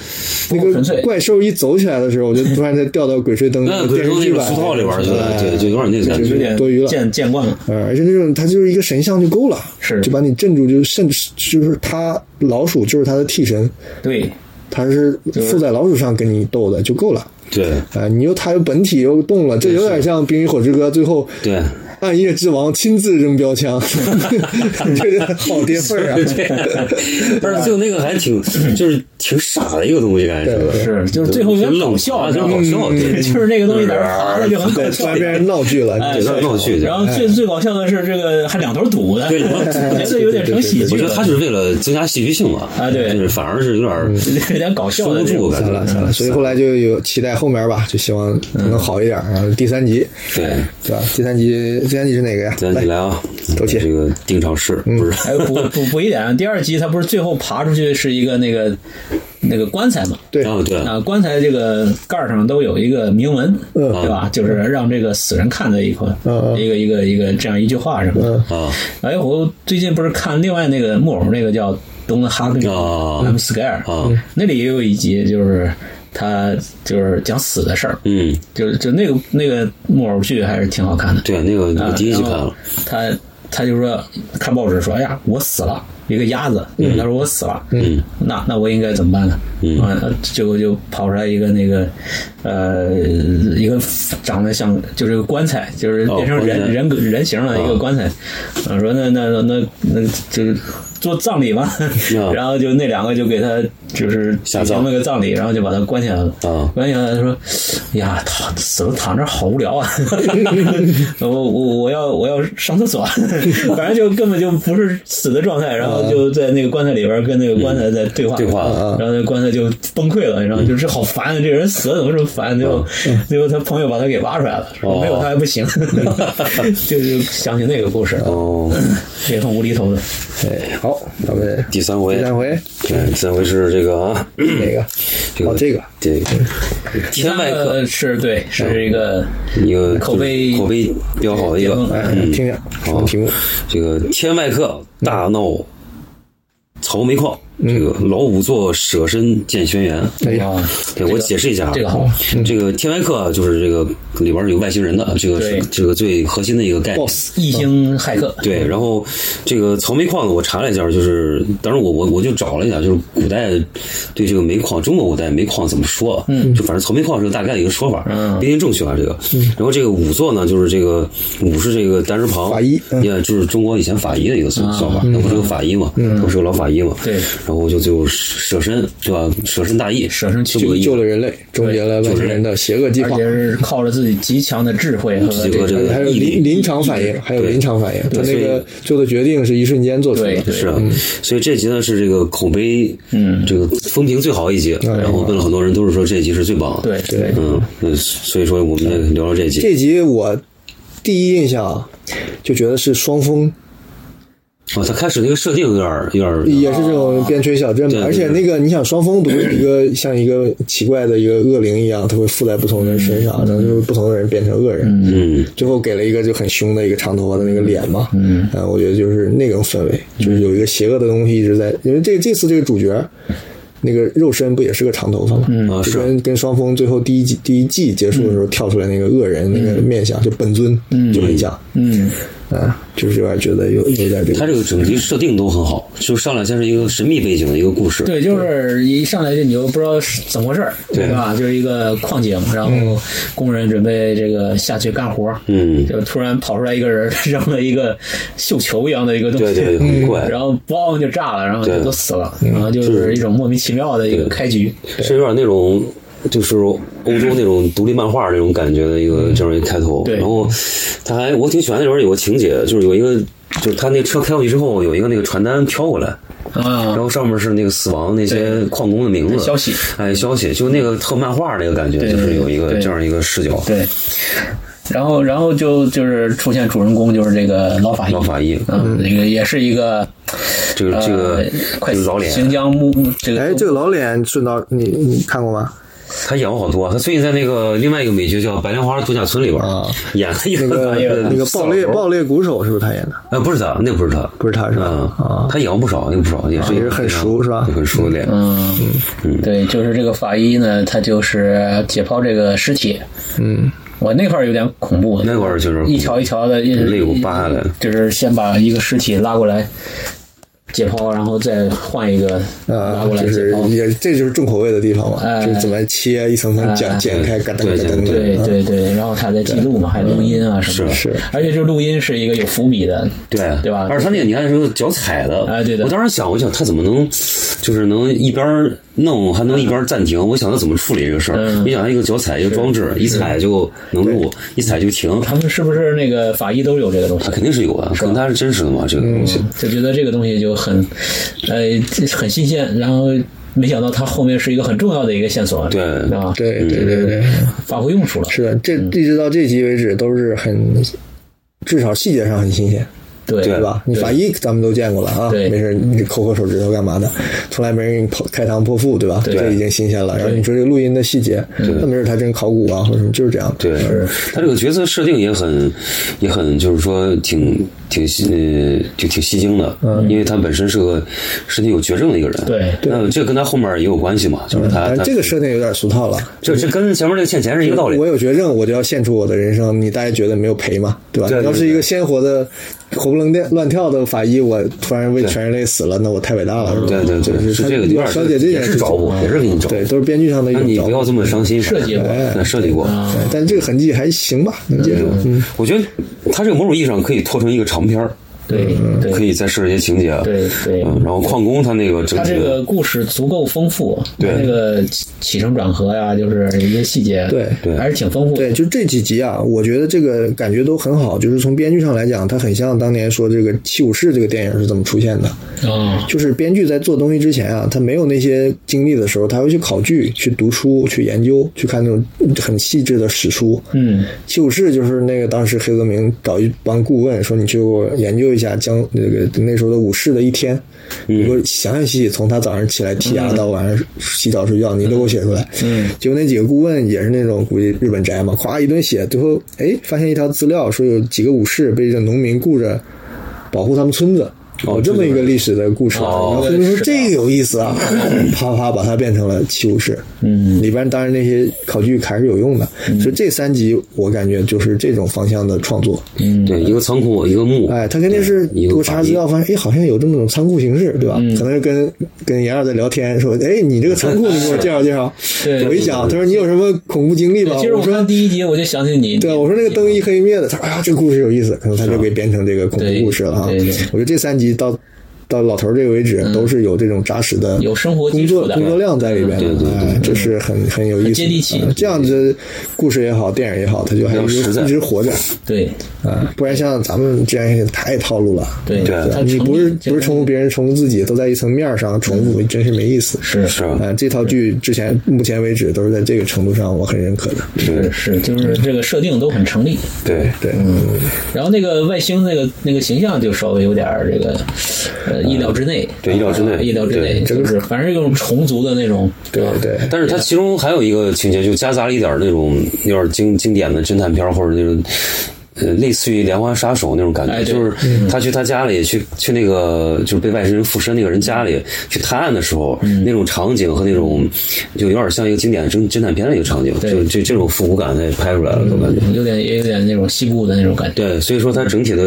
那个怪兽一走起来的时候，我就突然间掉到鬼吹灯 <laughs> 那个电视剧版鬼吹灯那个书套里边去了哎对就有点那个感觉。就是有点多余了。见见惯了，呃，而且那种他就是一个神像就够了，是就把你镇住，就甚至就是他老鼠就是他的替身，对，他是附在老鼠上跟你斗的就够了。对啊、你又他又本体又动了，这有点像《冰与火之歌》最后对。暗夜之王亲自扔标枪，这 <laughs> 个好跌份儿啊！不是就那个还挺，就是挺傻的一个东西，感觉对是就是最后有点搞笑，啊，你知道吗有点搞笑，对，就是那个东西在那儿爬着就很搞笑然。变成闹剧了，哎有点闹剧。然后最最搞笑的是这个还两头堵的，对两头堵我觉得有点成喜剧了。我觉得他是为了增加戏剧性嘛，啊对就是反而是有点有点搞笑收不住感觉所以后来就有期待后面吧，就希望能好一点。然后第三集，对。对吧？第三集，第三集是哪个呀？咱起来啊，头切这个定场诗不是。哎，补补补一点，第二集他不是最后爬出去是一个那个那个棺材嘛？对。啊对啊，棺材这个盖儿上都有一个铭文，嗯。对吧？就是让这个死人看的一块，一个一个一个这样一句话什么的。嗯。啊。哎，我最近不是看另外那个木偶那个叫《Don't Hug Me 啊。I'm Scared》啊。那里也有一集就是他就是讲死的事儿，嗯，就是就那个那个木偶剧还是挺好看的。对，那个我啊，第一集看了，他他就说看报纸说，哎呀，我死了，一个鸭子，他说我死了，嗯，那那我应该怎么办呢？嗯。啊，结果就跑出来一个那个呃一个长得像就是个棺材，就是哦变成人、人人形的一个棺材，啊，说那那那那那就是做葬礼嘛，<laughs> 然后就那两个就给他就是下葬。举行了个葬礼，然后就把他关起来了。啊。关起来他，说：“哎呀，躺死了躺这好无聊啊！<laughs> 我我我要我要上厕所，<laughs> 反正就根本就不是死的状态，然后就在那个棺材里边跟那个棺材在对话，对话然后那棺材就崩溃了，然后就是好烦，这人死了怎么这么烦？最后最后他朋友把他给挖出来了，说没有他还不行，<laughs> 就就想起那个故事，哦，也很无厘头的。哎，好，咱们第三回。第，三回。对，第三回是这个啊，哪个？这个哦，这个这个天外客呃是对，是一个一个口碑口碑比较好的一个巅峰哎，听听什么好题目？这个天外客大闹曹煤矿，这个老五座舍身见轩辕。哎呀，啊，对我解释一下啊，这个好，这个天外客就是这个里边有外星人的，这个是这个最核心的一个概念。boss 异星骇客，对，然后这个曹煤矿呢，我查了一下，就是当然我我我就找了一下，就是古代对这个煤矿，中国古代煤矿怎么说啊？嗯，就反正曹煤矿是个大概的一个说法，嗯。不一定正确啊这个。然后这个仵作呢，就是这个仵是这个单人旁，法医嗯。也就是中国以前法医的一个算算法，那不是个法医嘛，不是个老法医嘛。对然后就就舍身对吧？舍身大义，舍身这么个意思救了人类，终结了外星人的邪恶计划而且。是靠着自己极强的智慧和这个还有临临场反应，还有临场反应，他那个做的决定是一瞬间做出来的。是啊，所以这集呢是这个口碑，嗯这个风评最好一集，然后问了很多人，都是说这集是最棒的。对对嗯，嗯，所以说我们聊聊这集。这集我第一印象啊，就觉得是双峰，啊，他开始那个设定有点儿有点儿也是这种边陲小镇嘛。而且那个，你想双峰不是一个像一个奇怪的一个恶灵一样，它会附在不同人身上，然后就是不同的人变成恶人。嗯，最后给了一个就很凶的一个长头发的那个脸嘛，嗯，呃，我觉得就是那种氛围，就是有一个邪恶的东西一直在，因为这这次这个主角。那个肉身不也是个长头发吗？嗯。啊是。跟跟双峰最后第一季第一季结束的时候跳出来那个恶人那个面相，就本尊，就很像，嗯啊，就是有点觉得有有点这他个，这个整集设定都很好，就上来先是一个神秘背景的一个故事。对，就是一上来就你就不知道是怎么回事儿，对吧？就是一个矿井，然后工人准备这个下去干活，嗯，就突然跑出来一个人，<laughs> 扔了一个绣球一样的一个东西，对对，很怪，然后嘣就炸了，然后就都死了，然后就是一种莫名其妙的一个开局。是有点那种。就是欧洲那种独立漫画那种感觉的一个这样一个开头，对。然后他还我挺喜欢那里边有个情节，就是有一个就是他那车开过去之后有一个那个传单飘过来，然啊，后上面是那个死亡那些矿工的名字。消息，哎，消息就那个特漫画那个感觉，就是有一个这样一个视角，对。然后，然后就就是出现主人公，就是这个老法医，老法医，嗯，那个也是一个这个这个呃快这个老脸，新疆木这个哎，这个老脸顺道你你看过吗？他演过好多，他最近在那个另外一个美剧叫《白莲花度假村》里边啊 <laughs> 演了一那个个那个爆裂爆裂鼓手是不是他演的？呃，不是他，那不是他，不是他是吧？嗯啊，他演过不少，演不少，也是也是很熟是吧很熟的脸，嗯，对，就是这个法医呢，他就是解剖这个尸体。嗯，我那块儿有点恐怖，那块儿就是一条一条的，一肋骨扒下来就是先把一个尸体拉过来解剖，然后再换一个拉啊，过来就是。也这就是重口味的地方嘛，哎就是怎么切一层层剪哎剪开，嘎噔对嘎噔，对啊对对，然后他在记录嘛，还录音啊什么的。是是而且这录音是一个有伏笔的，对对吧而且他那个你看是个脚踩的，哎对的我当时想，我想他怎么能，就是能一边弄还能一边暂停？我想他怎么处理这个事儿？嗯没想到一个脚踩一个装置，一踩就能录，一踩就停。他们是不是那个法医都有这个东西他？肯定是有啊，可能他是真实的嘛，这个东西。就觉得这个东西就很，呃，很新鲜，然后没想到它后面是一个很重要的一个线索，对对吧？对对对对，发挥用处了，是的，这一直到这集为止都是很，至少细节上很新鲜。对对对吧？你法医咱们都见过了啊，对没事，你抠抠手指头干嘛的？从来没人给你剖开膛破腹，对吧？对这已经新鲜了。然后你说这个录音的细节，那没准他真考古啊，或者什么，就是这样。对，他这个角色设定也很，也很，就是说挺挺吸，呃，就挺吸睛的。嗯，因为他本身是个身体有绝症的一个人。对那这跟他后面也有关系嘛，就是他这个设定有点俗套了。这这跟前面这个欠钱是一个道理我。有绝症，我就要献出我的人生，你大家觉得没有赔吗？对吧？要是一个鲜活的、活不愣乱跳的法医，我突然为全人类死了，那我太伟大了，是吧？对对对，就是这个有点小姐这也件事情，是找我，也是给你找。对，都是编剧上的一那种。你不要这么伤心。设计过那设计过。但这个痕迹还行吧，能接受。嗯，我觉得他这个某种意义上可以拖成一个长片儿，对对可以再设一些情节。对对嗯，然后矿工他那个整它这个故事足够丰富，对它这个起起承转合呀，就是一些细节，对对还是挺丰富的。对，就这几集啊，我觉得这个感觉都很好。就是从编剧上来讲，他很像当年说这个《七武士》这个电影是怎么出现的。啊，就是编剧在做东西之前啊，他没有那些经历的时候，他会去考据、去读书、去研究、去看那种很细致的史书。嗯，七武士就是那个当时黑泽明找一帮顾问说，你去给我研究一下江那个那时候的武士的一天，你给我详详细细从他早上起来剔牙到晚上洗澡睡觉，你都给我写出来。嗯，结果那几个顾问也是那种估计日本宅嘛，咵一顿写，最后哎发现一条资料说有几个武士被这农民雇着保护他们村子。有这么一个历史的故事，然哦后就说这个有意思啊，啪啪把它变成了七武士。嗯，里边当然那些考据还是有用的，所以这三集我感觉就是这种方向的创作。嗯，对，一个仓库，一个墓，哎，他肯定是一个我查资料发现，哎，好像有这么种仓库形式，对吧？嗯可能是跟跟杨二在聊天，说，哎，你这个仓库你给我介绍介绍。对我一想，他说你有什么恐怖经历吗？其实我我说第一集我就想起你，对啊，我说那个灯一黑一灭的，他说哎呀，这个故事有意思，可能他就给编成这个恐怖故事了啊。对对对我觉得这三集到到老头儿这个为止，都是有这种扎实的有生活工作工作量在里边的，对对对哎，这是很很有意思接地气啊这样子故事也好，电影也好，他就还一直一直活着。对啊，不然像咱们这样太套路了。对对他你不是不是重复别人，重复自己，都在一层面儿上重复，真是没意思。是是啊，这套剧之前目前为止都是在这个程度上我很认可的。是是，就是这个设定都很成立。对对，嗯然后那个外星那个那个形象就稍微有点这个呃意料之内，对意料之内啊意料之内，对就是反正这种虫族的那种，对对，但是它其中还有一个情节，就夹杂了一点那种有点经经典的侦探片儿或者那种。呃，类似于连环杀手那种感觉，就是他去他家里去去那个就是被外星人附身那个人家里去探案的时候，那种场景和那种就有点像一个经典侦侦探片的一个场景，对就这这种复古感他也拍出来了，我感觉。有点也有点那种西部的那种感觉。对，所以说它整体的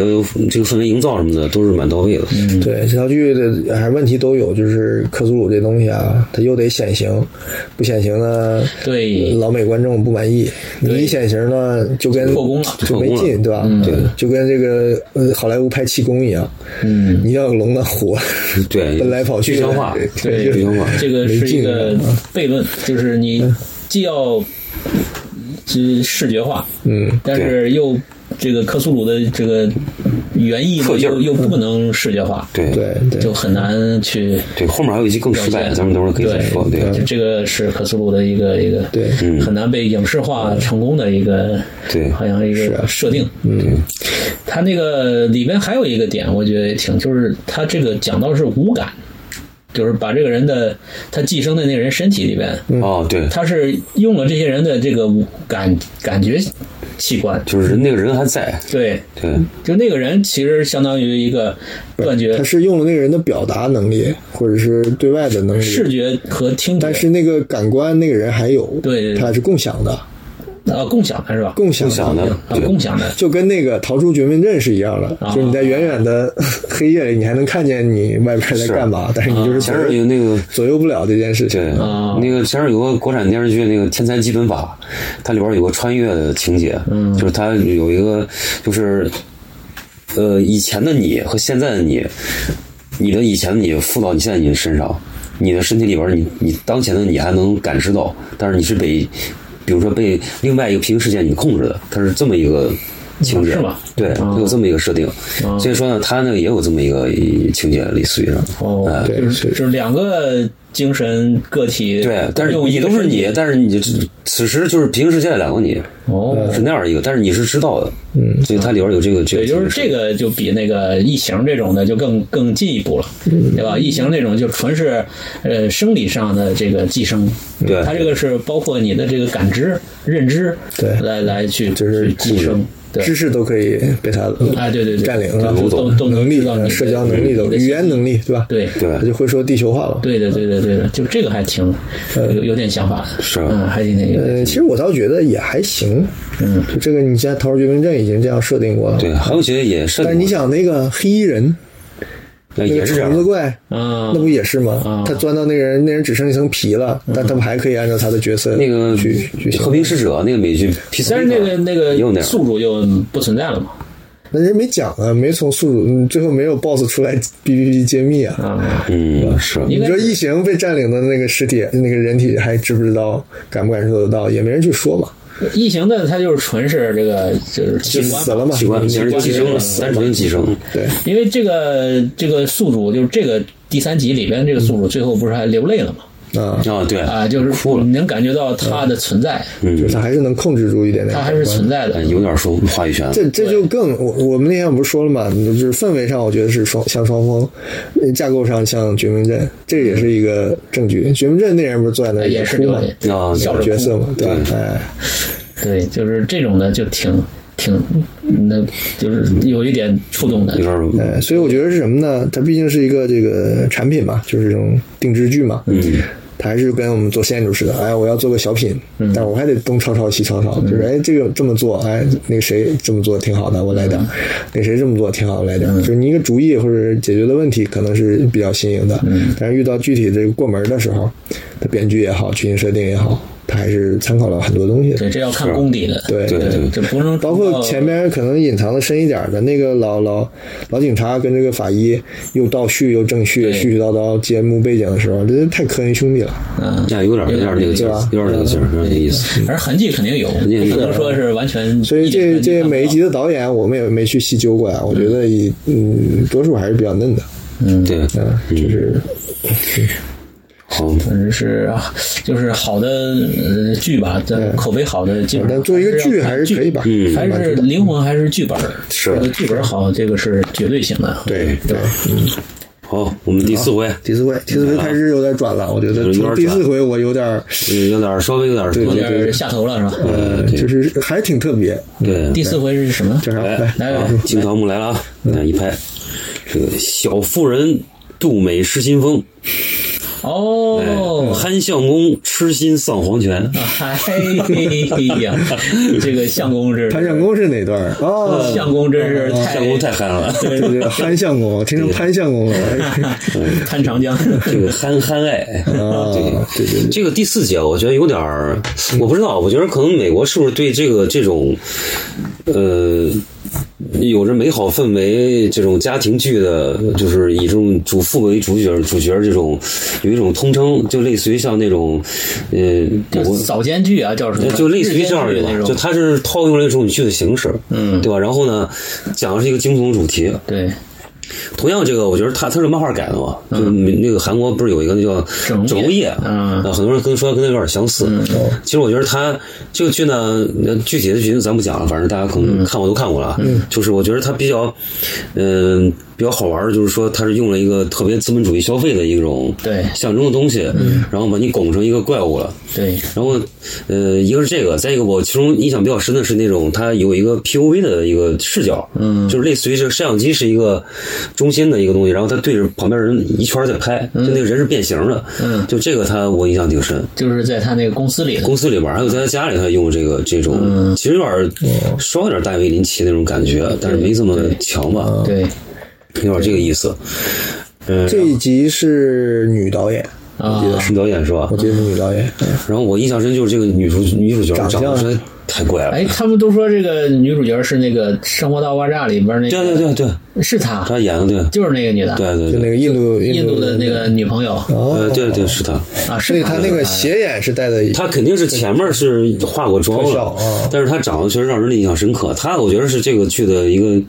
这个氛围营造什么的都是蛮到位的。嗯，对这套剧的还是问题都有，就是克苏鲁这东西啊，它又得显形，不显形呢，对老美观众不满意。你一显形呢，就跟破功了就没劲，对吧？对，就跟这个呃好莱坞拍气功一样，嗯，你要有龙的火，对，<laughs> 奔来跑去具象化，对具象化，这个是一个悖论，就是你既要是视觉化，嗯，但是又这个克苏鲁的这个原意又又不能视觉化，对。对对。就很难去对，后面还有一集更失败，咱们等会儿可以再说。对，就这个是克苏鲁的一个一个对。很难被影视化成功的一个对。好像一个设定。嗯，他那个里边还有一个点，我觉得也挺，就是他这个讲到是五感。就是把这个人的他寄生的那个人身体里边，哦，对，他是用了这些人的这个感感觉器官，就是那个人还在，对，对，就那个人其实相当于一个断绝他是用了那个人的表达能力，或者是对外的能力，视觉和听觉，但是那个感官那个人还有，对对对他是共享的，啊共享的是吧？共享共享的，啊对，共享的，就跟那个逃出绝命镇是一样的，啊就是你在远远的黑夜里，你还能看见你外边在干嘛，但是你就是前面有那个。左右不了这件事情。对，啊那个前面有个国产电视剧，那个《天才基本法》，它里边有个穿越的情节，嗯就是它有一个，就是，呃，以前的你和现在的你，你的以前的你附到你现在你的身上，你的身体里边，你你当前的你还能感知到，但是你是被，比如说被另外一个平行世界你控制的，它是这么一个情节，是吗？对，它有这么一个设定，啊。所以说呢，它那个也有这么一个情节，类似于上，哦，哎。对就是。就是两个精神个体，对，但是用一你都是你但是你此时就是平行世界的两个你，哦，是那样一个，但是你是知道的，嗯，所以它里边有这个这个对，就是这个就比那个异形这种的就更更进一步了，对吧？异形那种就纯是呃生理上的这个寄生，对。它这个是包括你的这个感知、认知，对。来来去就是去寄生，对知识都可以被他啊，对对对，占领了，都都都能力社交能力都、语言能力，对吧？对。对。他就会说地球话了。对的对的对的，就这个还挺有有点想法的，是嗯，还挺那个，呃，其实我倒觉得也还行。嗯，就这个你现在《逃出绝命镇》已经这样设定过了。对，还有些也是，但是你想那个黑衣人，也是虫子，怪，啊。那不也是吗？啊？他钻到那个人，那人只剩一层皮了，但他们还可以按照他的角色那个去去和平使者那个美剧，但是那个那个也有，宿主就不存在了嘛，那人没讲啊，没从宿主，嗯最后没有 BOSS 出来哔哔哔揭秘啊。啊，嗯，是，你说异形被占领的那个尸体，那个人体还知不知道，感不感受得到，也没人去说嘛，异形的它就是纯是这个就是器官死了嘛。器官你其实寄生了，单纯寄生，对，因为这个这个宿主就是这个第三集里边这个宿主最后不是还流泪了吗？啊，啊，对啊，就是哭了你能感觉到他的存在，就是他还是能控制住一点那个他还是存在的哎。有点说话语权，这这就更我我们那天不是说了嘛，就是氛围上我觉得是双像双峰，呃架构上像绝命镇，这也是一个证据。绝命镇那人不是坐在那也是哭嘛，啊，小角色嘛，对吧？哎，对，就是这种的就挺挺那就是有一点触动的有。点儿呃，所以我觉得是什么呢？它毕竟是一个这个产品嘛，就是这种定制剧嘛。嗯，它还是跟我们做建筑似的。哎，我要做个小品，嗯。但我还得东抄抄西抄抄，就是哎，这个这么做，哎，那个谁这么做挺好的，我来点；嗯。那谁这么做挺好，我来点儿。就是你一个主意或者解决的问题可能是比较新颖的，嗯。但是遇到具体这个过门的时候，他编剧也好，剧情设定也好，它还是参考了很多东西的。对，这要看功底的。对对对这不能包括前面可能隐藏的深一点的那个老老老警察跟这个法医又倒叙又正叙，对。絮絮叨叨揭幕背景的时候，这太科恩兄弟了。嗯，呀，有点有点儿那个劲儿，有点儿那个劲儿，有点儿那个意思。而痕迹肯定有，不能说是完全。所以这这每一集的导演我们也没去细究过呀，我觉得以嗯多数还是比较嫩的，嗯。对，嗯，就是好，<laughs> 反正是啊就是好的呃剧吧，这口碑好的基本上。但做一个剧还是可以吧？嗯还是灵魂还是剧本儿是这个剧本儿好，这个是绝对性的。对对嗯？好，我们第四回，第四回，第四回开始有点转了，我觉得有点转从第四回我有点有点儿稍微有点儿对有对点下头了是吧？呃，就是还挺特别，对，第四回是什么？叫啥？来来，金桃木来了啊！看一拍，这个小妇人杜美失心疯，哎哦，憨相公痴心丧黄泉，<laughs> 哎呀，这个相公是潘相公是哪段儿？哦，相公真是太相公太憨了，对对，潘相公，听成潘相公了。<laughs> 潘长江。这个憨憨爱。啊，对对对，这个第四节，我觉得有点儿，我不知道，我觉得可能美国是不是对这个这种，呃，有着美好氛围这种家庭剧的，就是以这种主妇为主角主角这种有一种通称，就类似于像那种，呃，美国就早间剧啊，叫什么？就类似于这样的那种。就它是套用了一种剧的形式，嗯对吧？然后呢，讲的是一个惊悚主题。对，同样，这个我觉得他他是漫画改的嘛，就是那个韩国不是有一个那叫整容整容液，嗯。啊，很多人跟说跟那有点相似。其实我觉得他这个剧呢，呃具体的剧情咱不讲了，反正大家可能看过都看过了啊。就是我觉得他比较，嗯、比较好玩的，就是说他是用了一个特别资本主义消费的一种对。象征的东西，然后把你拱成一个怪物了。对，然后，呃，一个是这个，再一个我其中印象比较深的是那种他有一个 POV 的一个视角，嗯，就是类似于这个摄像机是一个中心的一个东西，然后他对着旁边人一圈在拍，就那个人是变形的，嗯就这个他我印象挺深。就是在他那个公司里。公司里边还有在他家里，他用这个这种，嗯其实有点稍有点大卫林奇那种感觉，但是没这么强吧，对有点这个意思。嗯，这一集是女导演，啊，是导演是吧我？记得是女导演。然后我印象深就是这个女主女主角长得实在太怪了。哎，他们都说这个女主角是那个《生活大爆炸》里边那对个，对对对，是她，她演的对，就是那个女的，对对对，就那个印度印度的那个女朋友。哦，呃对对是她，啊，是所以她那个斜眼是戴的，她肯定是前面是化过妆了啊，但是她长得确实让人印象深刻。她我觉得是这个剧的一个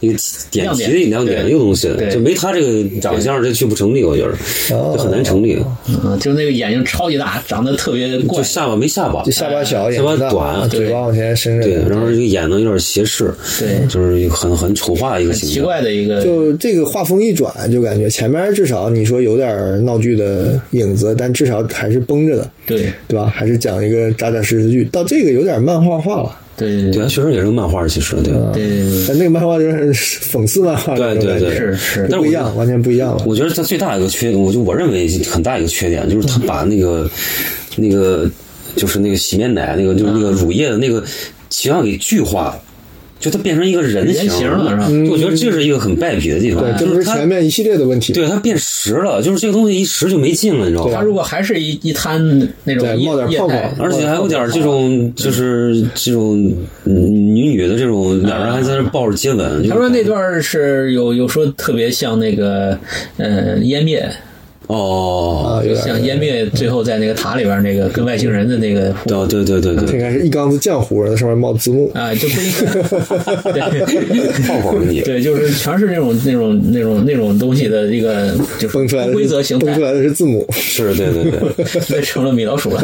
一个点题的亮点的一个东西对，就没她这个长相，这剧不成立，我觉得哦。就很难成立。嗯，就那个眼睛超级大，长得特别怪。就，下巴没下巴。就，下巴小，眼下巴短嘴巴往前伸着。对，然后这个眼呢有点斜视，对就是很很丑化的一个形奇象。怪的一个，就这个画风一转，就感觉前面至少你说有点闹剧的影子，但至少还是绷着的，对对吧？还是讲一个扎扎实实的剧。到这个有点漫画化了，对对，他确实也是个漫画，其实对。对对但那个漫画就是讽刺漫画对对对是是但不一样，完全不一样了。我觉得他最大的一个缺，我就我认为很大一个缺点，就是他把那个那个就是那个洗面奶那个就是那个乳液的那个形象给具化了。就它变成一个人人形了是吧我觉得这是一个很败笔的地方。对，这不就是它前面一系列的问题。对它变实了，就是这个东西一实就没劲了，你知道吗？它如果还是一一滩那种液冒点泡泡而且还有点这种，就是这种嗯女女的这种，两人还在那抱着接吻。他说那段是有有说特别像那个呃湮灭，哦，啊，有点像湮灭最后在那个塔里边那个跟外星人的那个互对对对对对，这应该是一缸子浆糊，在上面冒字幕。啊，就不应该 <laughs> 对泡你。对，就是全是那种那种那种那种东西的一个就是蹦出来的规则形态蹦出，来的是字母。<laughs> 是，对对对。<laughs> 变成了米老鼠了。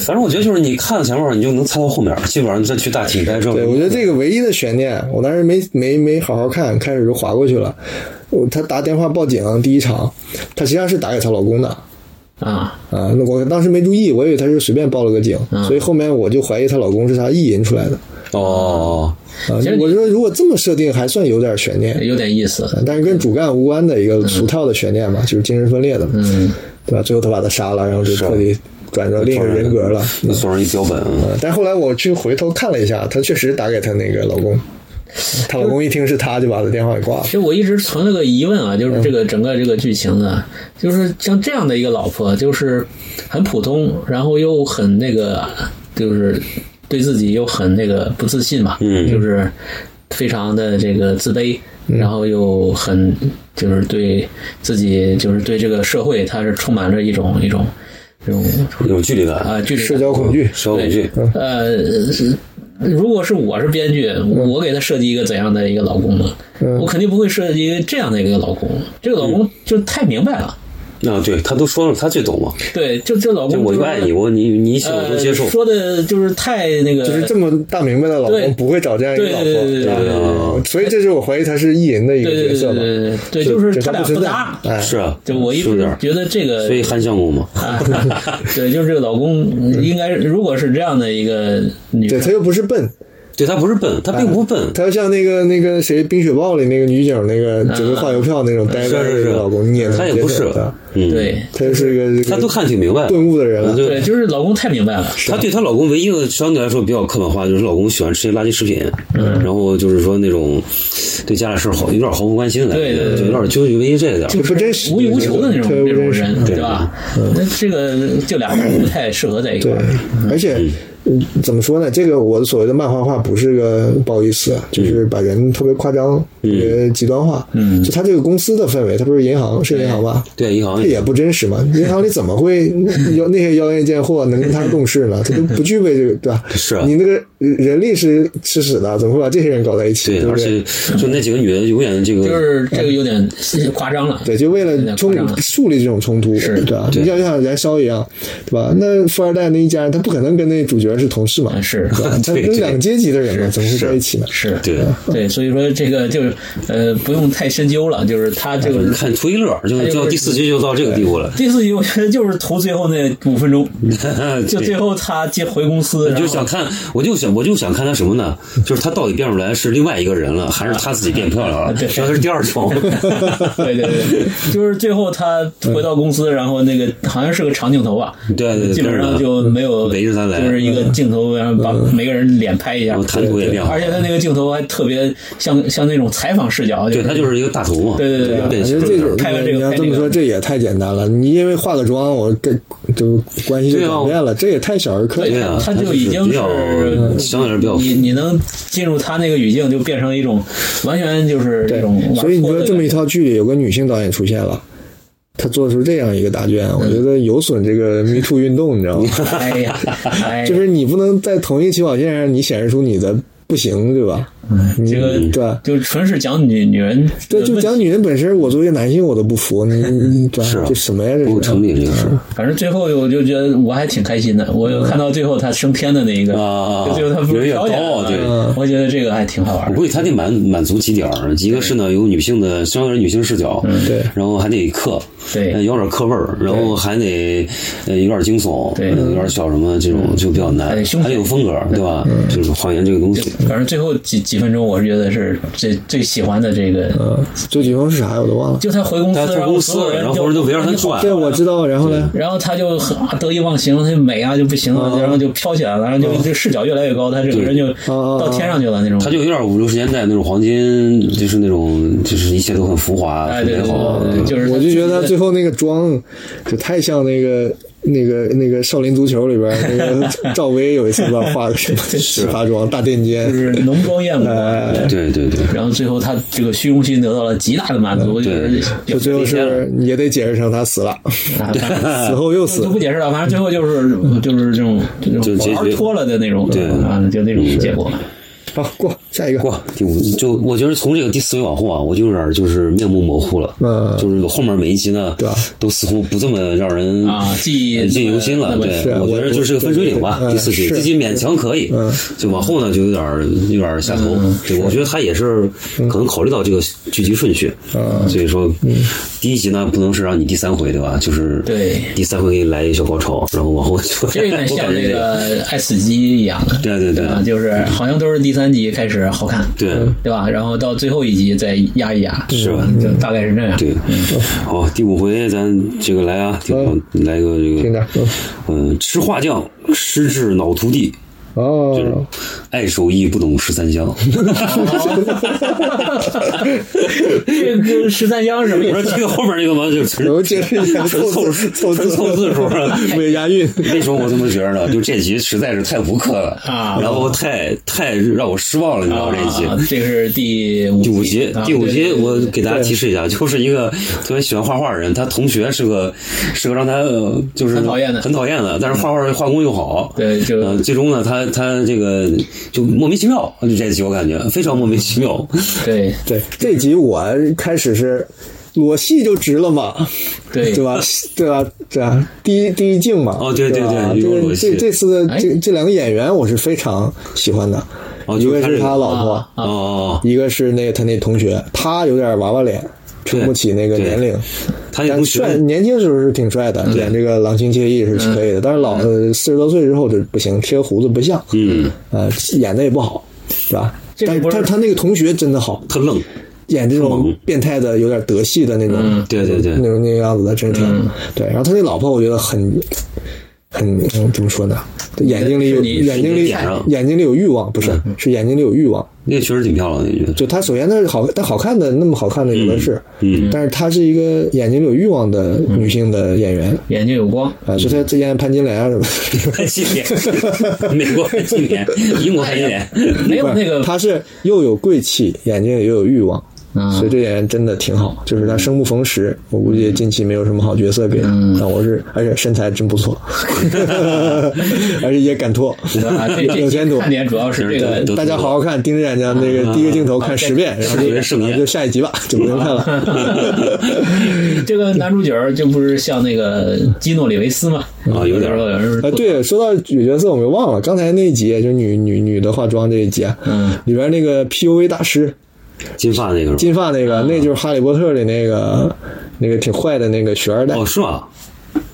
反正我觉得就是你看到前面，你就能猜到后面，基本上再去大体拍照。对，我觉得这个唯一的悬念，我当时没没没好好看，开始就划过去了。我她打电话报警，第一场，她实际上是打给她老公的。啊，啊，那我当时没注意，我以为她是随便报了个警，所以后面我就怀疑她老公是她意淫出来的，哦，我觉得如果这么设定还算有点悬念，有点意思。但是跟主干无关的一个俗套的悬念嘛，就是精神分裂的嘛，嗯，对吧？最后她把他杀了，然后就彻底转成另一个人格了。那送上一标本，呃但后来我去回头看了一下，她确实打给她那个老公，<laughs> 她老公一听是她，就把她电话给挂了。其。实我一直存了个疑问啊，就是这个整个这个剧情呢，就是像这样的一个老婆，就是很普通，然后又很那个，就是对自己又很那个不自信嘛，嗯。就是非常的这个自卑，然后又很就是对自己就是对这个社会，他是充满着一种一种这种有距离感，啊距离社交恐惧，社交恐惧，呃，是如果是我是编剧，我给他设计一个怎样的一个老公呢？嗯我肯定不会设计一个这样的一个老公。这个老公就太明白了，啊，对他都说了，他最懂嘛，对，就这老公就是我就爱你，我你你喜欢我都接受呃，，说的就是太那个，就是这么大明白的老公不会找这样一个老婆，对对对对吧对对嗯所以这是我怀疑他是意淫的一个对对对角色嘛，对对对，就是他俩不搭。哎，是啊，就我一直觉得这个所以韩相公嘛，啊，对，就是这个老公应该，如果是这样的一个女对他，又不是笨，对他不是笨，他并不笨，他要像那个那个谁《冰雪暴》里那个女警那个只会画邮票那种呆呆的是是是老公，你也能他也不是对他就是一个这个他都看挺明白，顿悟的人了。对，就是老公太明白了，她对她老公唯一的相对来说比较刻板化，就是老公喜欢吃些垃圾食品，嗯，然后就是说那种对家里事儿好有点毫不关心的感觉，对对对就有点就唯一这个点儿就不真实无欲无求的那种那种人，对吧？那这个就俩人不太适合在一块对儿。，而且、嗯怎么说呢？这个我所谓的漫画化不是个不好意思，就是把人特别夸张、特别极端化。嗯就他这个公司的氛围，他不是银行是银行吧？对银行这也不真实嘛？银行里怎么会要那些妖艳贱货能跟他共事呢？<laughs> 他都不具备这个，对吧？是啊你那个人力是吃屎的，怎么会把这些人搞在一起？对，对不而且？就那几个女的永远这个就是这个有点夸张了。对，就为了冲树立这种冲突，是对吧？对你像就像燃烧一样，对吧？那富二代那一家人，他不可能跟那主角是同事嘛，啊是吧？<laughs> 他跟两个阶级的人嘛，怎么会在一起呢？是对。对，所以说这个就是呃不用太深究了，就是他这个看图一乐，就就是就到第四集就到这个地步了，第四集，我觉得就是图最后那五分钟，<laughs> 就最后他接回公司，你然后就想看，我就想，我就想看他什么呢？就是他到底变出来是另外一个人了，还是他自己变漂亮了？对这是第二种。对 <laughs> 对对，就是最后他回到公司，然后那个好像是个长镜头吧，对对对基本上就没有围着他来就是一个镜头，然后把每个人脸拍一下然后，谈吐也变好而且他那个镜头还特别像像那种采访视角，对他就是一个大头嘛。对对对对我变形觉得这种拍完这个你要这么说，这也太简单了。你因为化个妆，我跟就关系就对啊转变了，这也太小儿科对了。他就已经是相对来说比较你你能进入他那个语境，就变成一种完全就是这种所以你说这么一套剧里有个女性导演出现了。他做出这样一个答卷，我觉得有损这个 Me Too 运动，你知道吗？<laughs> 哎呀，哎呀，就是你不能在同一起跑线上，你显示出你的不行，对吧？你这个对？就纯是讲女女人对，就讲女人本身，我作为男性我都不服，你是啊这什么呀？这是？不成立这个事反正最后我就觉得我还挺开心的，我有看到最后他升天的那一个，啊就最后他不是有点飘起来了高啊对。我觉得这个还挺好玩的。我估计他得满满足几点儿，一个是呢有女性的相对女性视角，对。然后还得克，对。呃有点克味儿，然后还得呃有点惊悚，对。呃有点小什么这种就比较难。还得，凶还有风格，对吧？就是谎言这个东西，反正最后几几分钟，我是觉得是最最喜欢的这个，嗯，最几分是啥我都忘了。就他回公司，回然后公司所有人然后所有人都围绕他转对，我知道。然后呢？然后他就很啊得意忘形，他就美啊就不行了，然后就飘起来了，然后就这视角越来越高，他整个人就啊到天上去了那种。他就有点五六十年代那种黄金，就是那种就是一切都很浮华、哎，很对对美好。对，就是我就觉得他他最后那个妆，就太像那个那个那个少林足球里边那个赵薇有一次不知道画个什么 <laughs> 奇葩妆，大垫肩就，是浓妆艳抹。哎，对对对，然后最后他这个虚荣心得到了极大的满足，就是就最后是也得解释成他死了，啊死后又死就死不。解释了，反正最后就是就是这种这种就结局玩脱了的那种，对啊，就那种结果。好，过下一个。过第五，就我觉得从这个第四回往后啊，我就有点就是面目模糊了。嗯就是后面每一集呢，对啊都似乎不这么让人啊记忆呃记忆犹新了。对，我觉得就是个分水岭吧。嗯第四集，是第四集勉强可以，嗯就往后呢就有点有点下头。对，我觉得他也是可能考虑到这个剧集顺序，嗯所以说第一集呢不能是让你第三回对吧？就是对第三回给你来一小高潮，然后往后就这有点像 <laughs> 那我感觉这个爱死机一样的，对对对？就是好像都是第三集开始好看，对。对吧？然后到最后一集再压一压，是吧就大概是这样。对，好，第五回咱这个来啊，来个这个，嗯嗯，吃画匠失智脑徒弟，哦，爱手艺不懂十三香。这个十三香是什么意思？我说这个后面这个嘛，就是我解释一下，纯凑字凑纯凑字数。没押韵。为什么我这么觉得呢？就这集实在是太无磕了啊然后太太让我失望了，你知道？这一集。啊，这个是第五第五集，啊第五集，我给大家提示一下，就是一个特别喜欢画画的人，他同学是个是个让他呃就是很讨厌的很讨厌的，但是画画画工又好，对就呃，最终呢，他他这个就莫名其妙，就这集我感觉非常莫名其妙，对。<laughs> 对，这集我开始是裸戏就值了嘛，对。对吧？<laughs> 对吧？对啊？第一第一镜嘛，哦对对对这这这次的哎。这这两个演员我是非常喜欢的，哦一个是他老婆，啊。哦哦，一个是那个他那同学，他有点娃娃脸，撑不起那个年龄。他也不帅，年轻时候是挺帅的，演这个郎情妾意是可以的。但是老呃四十多岁之后就不行，贴胡子不像，嗯，呃，演的也不好，是吧？但是但是他那个同学真的好，特愣，演这种变态的、有点德系的那种，对对对那种那个样子的，真是挺好对。然后他那老婆，我觉得很很嗯怎么说呢？眼睛里有眼睛里眼睛里有欲望，不是是眼睛里有欲望。那确实挺漂亮的，我觉得，就他首先他是好，但好看的那么好看的有的是，嗯但是她是一个眼睛里有欲望的女性的演员。眼睛有光，啊，是她之前潘金莲啊什么的，潘金莲，美国潘金莲，英国潘金莲，没有那个她是又有贵气，眼睛里又有欲望，啊所以这演员真的挺好。就是他生不逢时，我估计近期没有什么好角色给嗯，但我是而且身材真不错，<laughs> 而且也敢脱，有前途看。点主要是这个大家好好看，盯着眼睛，那个第一个镜头看十遍，然后就十遍盛宴然后就下一集吧，就不用看了。<laughs> 这个男主角就不是像那个基诺里维斯嘛？啊有点儿有人是啊，对，说到女角色，我们忘了刚才那一集，就女女女的化妆这一集啊，嗯，里边那个 PUV 大师，金发那个金发那个，那就是《哈利波特》里那个那个挺坏的那个学二代，哦，是吗？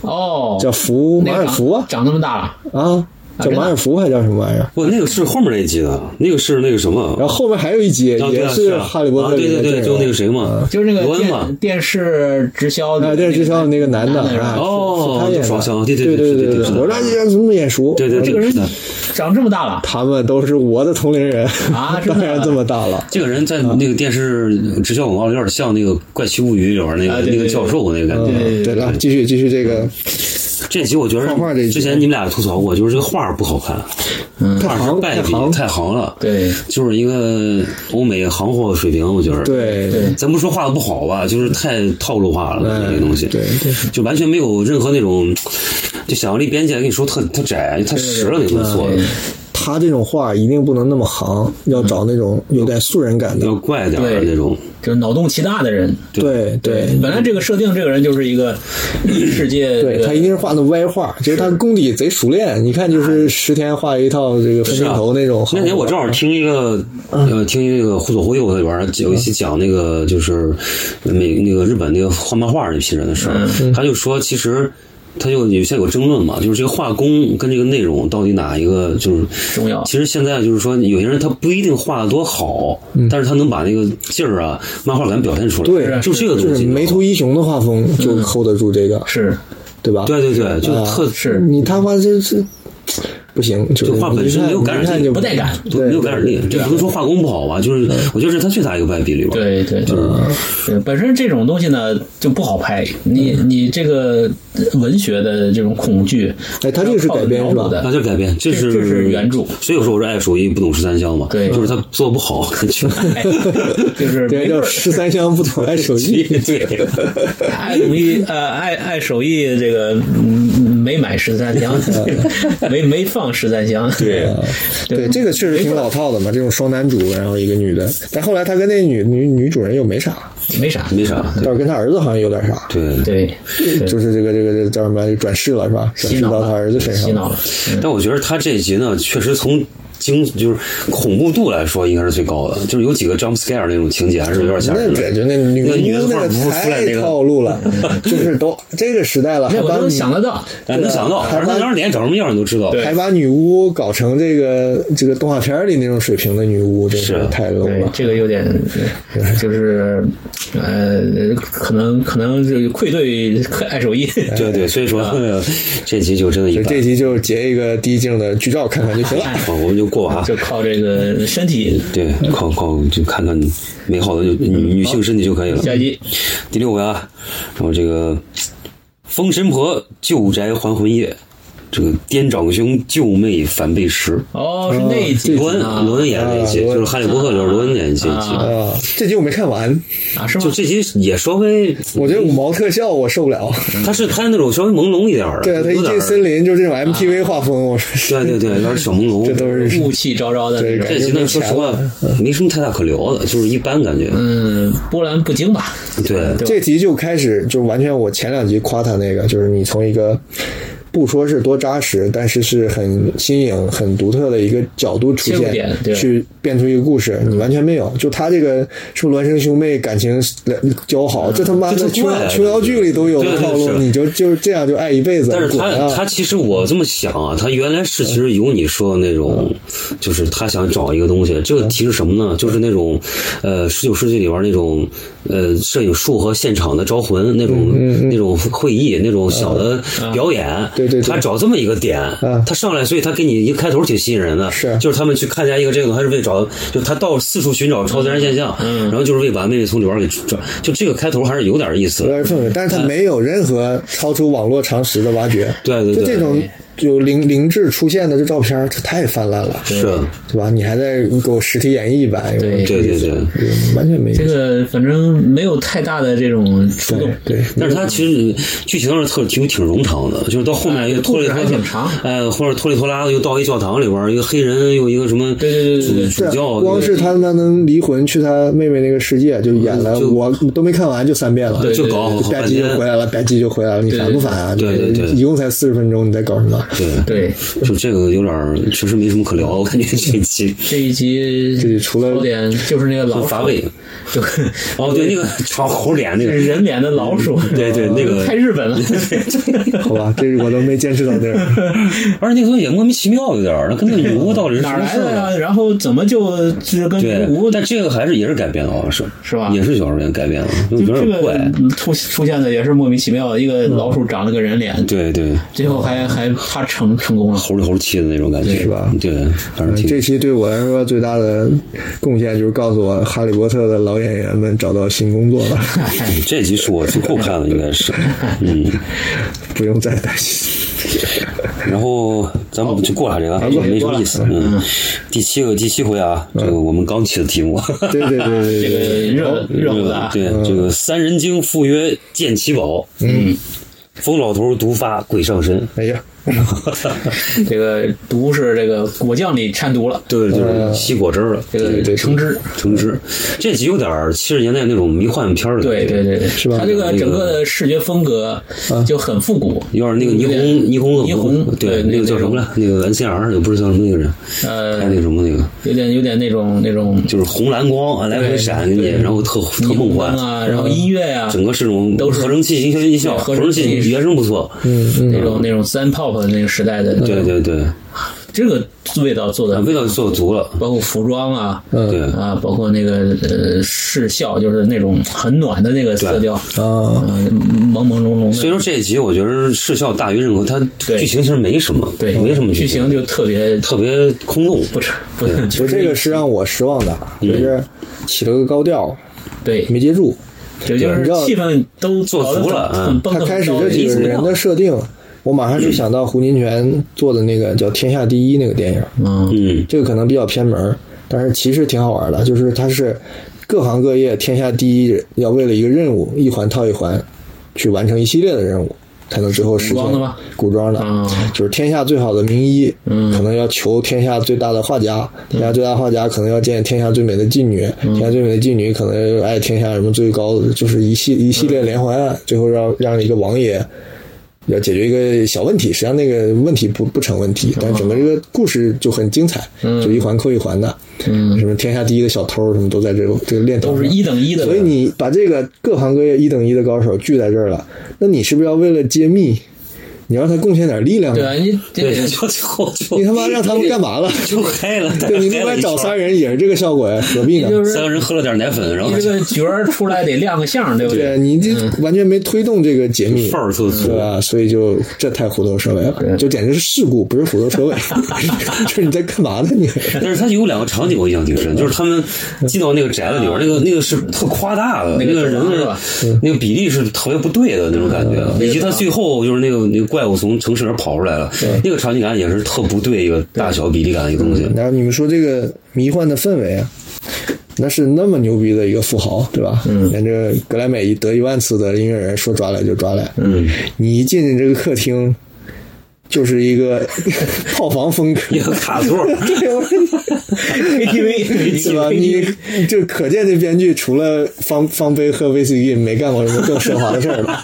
哦，叫福马尔福啊。长那么大了，啊，叫马尔福还叫什么玩意儿？不，那个是后面那一集的，那个是那个什么？然后后面还有一集也是《哈利波特》啊对对对，就那个谁嘛，就是那个罗恩嘛。电，电视直销的啊，电视直销的那个男的是吧？啊，哦是他演的，双向对对对对对我说这怎么眼熟？对对，这个人是的长这么大了，他们都是我的同龄人啊真当然这么大了。这个人在那个电视直销广告里有点像那个《怪奇物语》里边那个那个教授那个感觉。嗯，对了，继续继续这个这集我觉得之前你们俩吐槽过，就是这个画不好看，画是太行败笔太行，太行了，对，就是一个欧美行货水平，我觉得。对对。咱不说画的不好吧，就是太套路化了，这个东西，对。对。就完全没有任何那种，就想象力边界，跟你说特特窄，太实了，那东西做的，他这种画一定不能那么行，要找那种有点素人感的。要。怪点儿那种。就是脑洞奇大的人。对。对本来这个设定，这个人就是一个 <clears throat> 世界，对，他一定是画的歪画，其实他功底贼熟练，你看就是十天画一套这个分镜头那种。那天我正好听一个呃，听一个忽左忽右里边儿有一期讲那个就是美那个日本那个画漫画那批人的事儿，他就说其实。他就有现在有争论嘛，就是这个画工跟这个内容到底哪一个就是重要其实现在就是说，有些人他不一定画的多好，但是他能把那个劲儿啊、漫画感表现出来。对，就这个就是东西。梅图一雄的画风就 hold 得住这个，是对吧？对对对，就特是你他妈这这不行，就就画本身没有感染力，不带感不没有感染力。这不能说画工不好吧，就是我觉得是他最大一个败笔里边。对对对，对，本身这种东西呢就不好拍。你你这个文学的这种恐惧，哎他这个是改编是吧那这改编，这是这是原著所以我说我是爱手艺不懂十三香嘛，对就是他做的不好，就哎 <laughs> 就是对，没准儿叫十三香不懂爱手艺。对，<laughs> 爱手艺呃爱爱手艺这个嗯没买十三香，<laughs> 没没放十三香。<laughs> 对对，这个确实挺老套的嘛，这种双男主，然后一个女的，但后来他跟那女女女主人又没啥，没啥，没啥，倒是跟他儿子好像有点啥，对。对，就是这个这个这个叫什么转世了是吧？转世到他儿子身上。洗脑了。但我觉得他这一集呢，确实从惊就是恐怖度来说，应该是最高的。就是有几个 jump scare 那种情节，还是有点吓人的。那个就那女的巫那个太那个套路了，<laughs> 就是都这个时代了，还那我都把女想得到，哎，能想到，反正他当时脸长什么样你都知道。还把女巫搞成这个这个动画片里那种水平的女巫，真是太 low 了。这个有点，<laughs> 就是呃，可能可能就愧对爱手艺。对对，所以说这集就真的一般。这集就截一个低镜的剧照看看就行了。<laughs> 好，我们就过啊。<laughs> 就靠这个身体。对，靠靠就看看美好的女女性身体就可以了。下集第六回啊，然后这个封神婆旧宅还魂夜，这个颠长兄救妹反被食。哦，是那一集罗恩啊罗恩演的那一集，就是《哈利波特》里边罗恩演的这一集。啊，这集我没看完，啊，是吗就？这集也稍微，我觉得五毛特效我受不了。他是拍那种稍微朦胧一点的，对啊，他一进森林就是这种 MTV 画风，我说对对对，有点小朦胧。这都是雾气昭昭的那种。这集呢，说实话没什么太大可聊的，就是一般感觉。嗯，波澜不惊吧？对，这集就开始就完全我前两集夸他那个，就是你从一个不说是多扎实，但是是很新颖、很独特的一个角度出现，去变出一个故事，你完全没有。就他这个是不是孪生兄妹感情交好，这他妈的琼这就怪琼瑶剧里都有套路，你就就是这样就爱一辈子，但是他啊！他其实我这么想啊，他原来是其实有你说的那种，就是他想找一个东西，这个题是什么呢？就是那种呃十九世纪里边那种呃摄影术和现场的招魂那种那种会议那种小的表演，对对对。他找这么一个点嗯，他上来，所以他给你一个开头挺吸引人的，是。就是他们去看见一个这个，他是为找，就他到四处寻找超自然现象，嗯。然后就是为把妹妹从里边给找，就这个开头还是有点意思有的，点氛围，但是他没有任何超出网络常识的挖掘。对对对。就这种就灵灵智出现的这照片，这太泛滥了，是，对吧？你还在给我实体演绎一版，有对对对对。完全没这个反正没有太大的这种触动。对，但是它其实剧情上特挺挺冗长的，就是到后面又拖里拖挺长哎，或者拖里拖拉的又到一教堂里边儿，一个黑人又一个什么对对对对主主教，光是他他能离魂去他妹妹那个世界，就演了，我都没看完就三遍了，对就搞好吧唧就回来了，吧唧就回来了，你烦不烦啊？对对对一共才四十分钟，你在搞什么？对对，就这个有点儿确实没什么可聊，我感觉这一期这一集这除了有点就是那个老鼠。乏味。<laughs> 就哦，对，那个长猴脸那个，人脸的老鼠，<laughs> 对对那个。太日本了。<laughs> 好吧，这我都没坚持到这儿。而且那个东西也莫名其妙有点儿，那跟那女巫到底是哪来的呀？然后怎么就就跟女巫，但这个还是也是改编的，好像是是吧？也是小说演改编的，就就这有点怪。个出出现的也是莫名其妙，一个老鼠长了个人脸，对对，最后还还他成成功了。猴里猴气的那种感觉，是吧？对，反正挺这期对我来说最大的贡献就是告诉我，《哈利波特》的老演员们找到新工作了，<laughs> 这集是我最后看的，应该是，<laughs> 嗯。不用再担心。然后咱们就过了这个，也没什么意思。嗯，第七个第七回啊，这个我们刚起的题目。对对对对这个对，热热乎的啊，对，这个三人精赴约见奇宝，嗯，疯老头毒发鬼上身。哎呀，<laughs> 这个毒是这个果酱里掺毒了，对，就是吸果汁儿了，这个橙汁。橙汁。这集有点七十年代那种迷幻片儿的，对对，对对，是吧它这个整个的视觉风格就很复古，有点那个霓虹霓虹恶霓虹对，那个叫什么来？那个 NCR 也不是叫什么那个人，呃还有那个什么那个，有点有点那种那种就是红蓝光啊，来回闪给你，然后特特梦幻。啊，然后音乐啊，整个是这种都是合成器音效音效，合成器原声不错。嗯嗯，那种那种三 pop 的那个时代的，对对对，这个味道做的味道做足了。包括服装啊，对啊，包括那个呃视效，就是那种很暖的那个色调，啊，嗯，朦朦胧胧的，所以说这一集我觉得视效大于任何，它对。剧情其实没什么，对，没什么剧情。就特别特别空洞。不是不是，就这个是让我失望的，就是起了个高调，对，没接住。就就是气氛都做足了嗯。他开始这几个人的设定，我马上就想到胡金铨做的那个叫《天下第一》那个电影，嗯嗯，这个可能比较偏门，但是其实挺好玩的，就是它是各行各业天下第一，要为了一个任务一环套一环，去完成一系列的任务。才能最后实现古装的吗古装的，啊就是天下最好的名医，嗯，可能要求天下最大的画家，天下最大画家可能要见天下最美的妓女，嗯天下最美的妓女可能要爱天下什么最高的，就是一系一系列连环案，最后让让一个王爷。要解决一个小问题，实际上那个问题不不成问题，但整个这个故事就很精彩，就一环扣一环的，嗯，什么天下第一的小偷什么都在这个这个链条上，都是一等一的。所以你把这个各行各业一等一的高手聚在这儿了，那你是不是要为了揭秘，你让他贡献点力量？对啊，<laughs> 你对，就就就你他妈让他们干嘛了？就嗨了，对，你另外找仨人也是这个效果呀，何必呢？就是三个人喝了点奶粉，然后你这个角儿出来得亮个相，对不对你这完全没推动这个解密，范儿特足对吧？所以就这太虎头蛇尾了，就简直是事故，不是虎头蛇尾。<laughs> 就是你在干嘛呢？你 <laughs> 但是他有两个场景我印象挺深，就是他们进到那个宅子里边，那个那个是特夸大的，那那个个人是吧那个比例是特别不对的那种感觉，以及他最后就是那个那个怪物从城市里跑出来了，那个场景感也是特不对一个大小比例感的一个东西。然后你们说这个迷幻的氛围啊，那是那么牛逼的一个富豪，对吧？嗯，连这格莱美得一万次的音乐人说抓来就抓来，嗯，你一进这个客厅。就是一个 <laughs> 套房风格，一个卡座，<laughs> 对，我 KTV 是吧？你就可见这编剧除了方方杯喝威士忌，没干过什么更奢华的事儿了。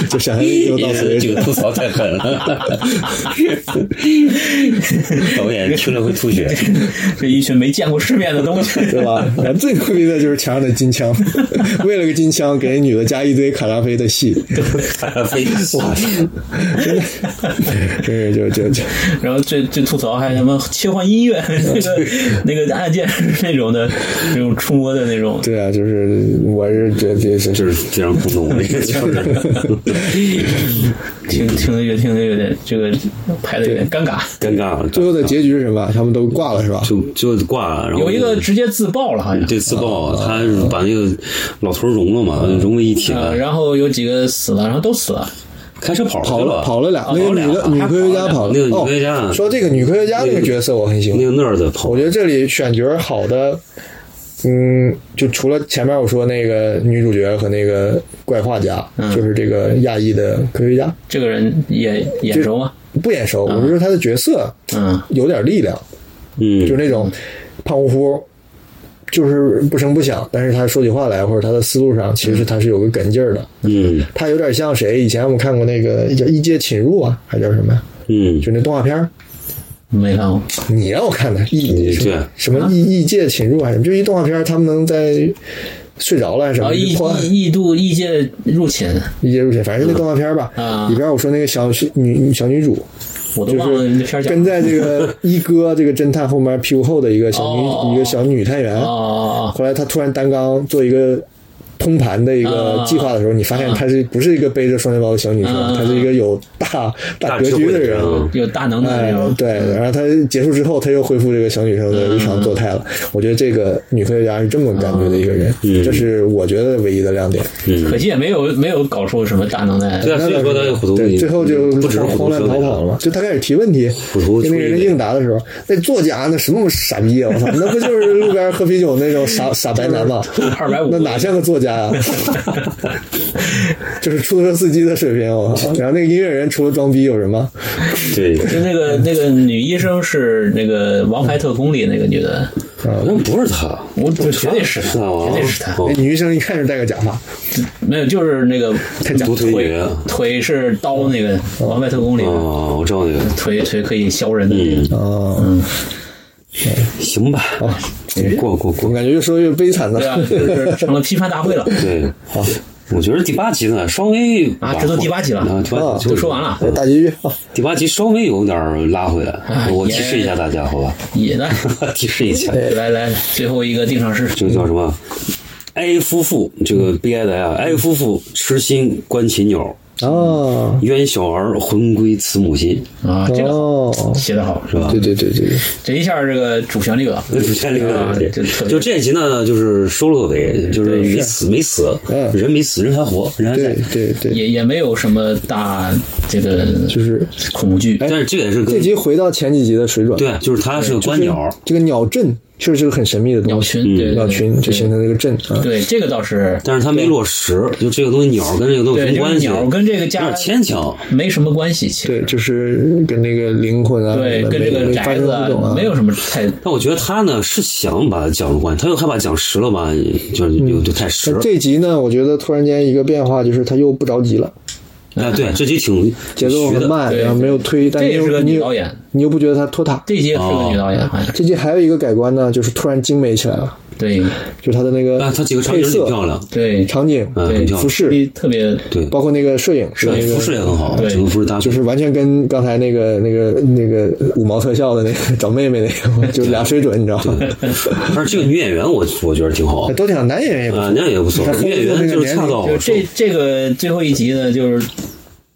<laughs> 就想象力就到此为止这个。吐槽太狠了，导演听了会吐血。这一群没见过世面的东西，对吧？最牛逼的就是墙上的金枪，为了个金枪给女的加一堆卡扎菲的戏，卡拉菲哇，真的，<laughs> 真是就就就 <laughs> 然后最最吐槽还什么切换音乐，<laughs> 那个那个按键是那种的，那种触摸的那种，对啊，就是我是觉得这是就是非常普通的一个。听听的越听的有点这个拍的有点尴尬。尴尬了，最后的结局是什么？他们都挂了是吧？就就挂了，然后有一个直接自爆了，好像。对自爆，他把那个老头融了嘛，融为一体呃，了，然后有几个死了，然后都死了。开车跑跑了了跑了俩，哦那个女的女科学家跑了。那个女哦科学家说这个女科学家那个角色我很喜欢。那，个那儿的跑。我，觉得这里选角好的，嗯，就除了前面我说那个女主角和那个怪画家，就是这个亚裔的科学家，这个人眼眼熟吗？不眼熟，我是说他的角色嗯，有点力量，嗯。就是，那种胖乎乎，就是不声不响，但是他说起话来或者他的思路上，其实他是有个梗劲儿的。嗯他有点像谁？以前我们看过那个叫《异界侵入》啊，还叫什么呀？嗯，就那动画片儿，没看过。你让我看的异对什么异异界侵入还是什么？就一动画片儿，他们能在睡着了还是什啊，么？异异异度异界入侵，异界入侵，反正是那动画片儿吧。啊里边我说那个小女小女主，我都就忘了那片儿叫是跟在这个 <laughs> 一哥这个侦探后面屁股后的一个小女、哦一个小女探员。后来他突然单刚做一个通盘的一个计划的时候，你发现她是不是一个背着双肩包的小女生，嗯她是一个有大大格局的人。有大能的哎，。对，然后她结束之后，她又恢复这个小女生的日常作态了。我觉得这个女科学家是这么感觉的一个人，这是我觉得唯一的亮点。可惜也没有没有搞出什么大能耐。对啊，所以说他有虎头对，最后就不只是虎慌乱逃跑了嘛。就他开始提问题，那个人应答的时候，那作家那什么傻逼啊！我操，那不就是路边喝啤酒那种傻傻白男吗？二百五那哪像个作家呀？<laughs> 就是出租车司机的水平，哦！<laughs> 然后那个音乐人除了装逼有什么？<laughs> 对，就那个那个女医生是那个《王牌特工》里那个女的，那不是他，我我绝对是她，是啊绝对是她。哦那女医生一看就戴个假发，没有，就是那个独腿腿腿是刀那个《王牌特工》里哦，我知道那个，腿腿可以削人的那个。哦，行吧，过过我过，感觉越说越悲惨了对。啊，就是 <laughs> 成了批判大会了对，好，我觉得第八集呢稍微啊！这都第八集了，啊，第八集都说完了，哎大结局啊，第八集稍微有点拉回来，哎我提示一下大家，好吧？也 <laughs> 来提示一下，来来，最后一个定场诗，这个叫什么？哀夫妇，这个悲哀的哀啊，哀夫妇痴心观禽鸟，啊，愿小儿魂归慈母心，啊，这个哦，写的好，是吧？对对对对对，这一下这个主旋律了，主旋律了对。就就这一集呢，就是收了个尾，就是没死没死，嗯。人没死，人还活，人还在。对对，也也没有什么大这个就是恐惧，但是这个也是这集回到前几集的水准，对，就是它是个观鸟，这个鸟阵确实是个很神秘的鸟东西。群，对对鸟群就形成了一个阵啊。对这个倒是但是它没落实，就这个东西鸟跟这个东西有，什么关系？这个鸟跟这个有家点牵强。没什么关系，其实对，就是跟那个灵魂啊，对，跟这个宅子啊，没有什么太但我觉得他呢是想把它讲入关系，他又害怕讲实了吧，就是有就太实了。这集呢，我觉得突然间一个变化，就是他又不着急了，哎，对，这集挺 <laughs> 节奏。很慢，然后没有推，但你这也是个又你又不觉得他拖沓。这集也是个女导演，这集还有一个改观呢，就是突然精美起来了，对。就是他的那个啊，他几个场景配色、挺漂亮，对。场景、嗯，对很漂亮。服饰，特别对，包括那个摄影，摄影服饰也很好，对。整个服饰搭配。就是完全跟刚才那个那个那个五毛特效的那个找妹妹那个，就 <laughs> 俩水准，你知道吗？但是这个女演员我我觉得挺好。都挺好，男演员也不啊，错，不错。他，女演员就是恰到好处。就这这个最后一集呢，就是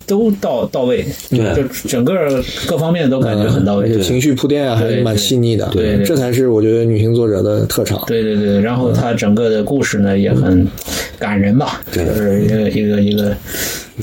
都到到位，对就整个各方面都感觉很到位。情绪铺垫啊还是蛮细腻的，对对这才是我觉得女性作者的特长。对对对，然后她整个的故事呢也很感人吧，对就是一个一个一个，嗯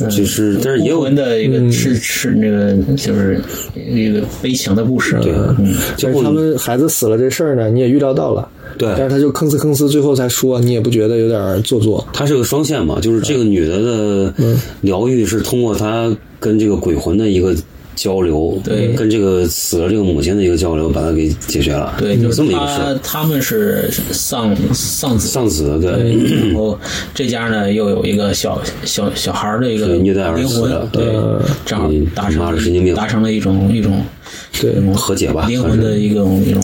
就是但是也有的一个是是那个就是一个悲情的故事，对，嗯，但是他们孩子死了这事儿呢，你也预料到了，对。但是他就吭哧吭哧，最后才说，你也不觉得有点做作？他是个双线嘛，就是这个女的的嗯。疗愈是通过她跟这个鬼魂的一个交流，对。跟这个死了这个母亲的一个交流，把他给解决了，对，就是这么一个事他们是丧丧子，丧子对，对，然后这家呢又有一个小小小孩的一个对虐待儿灵魂死，对，正好嗯达成了神经病。达成了一种一种对和解吧，灵魂的一种一种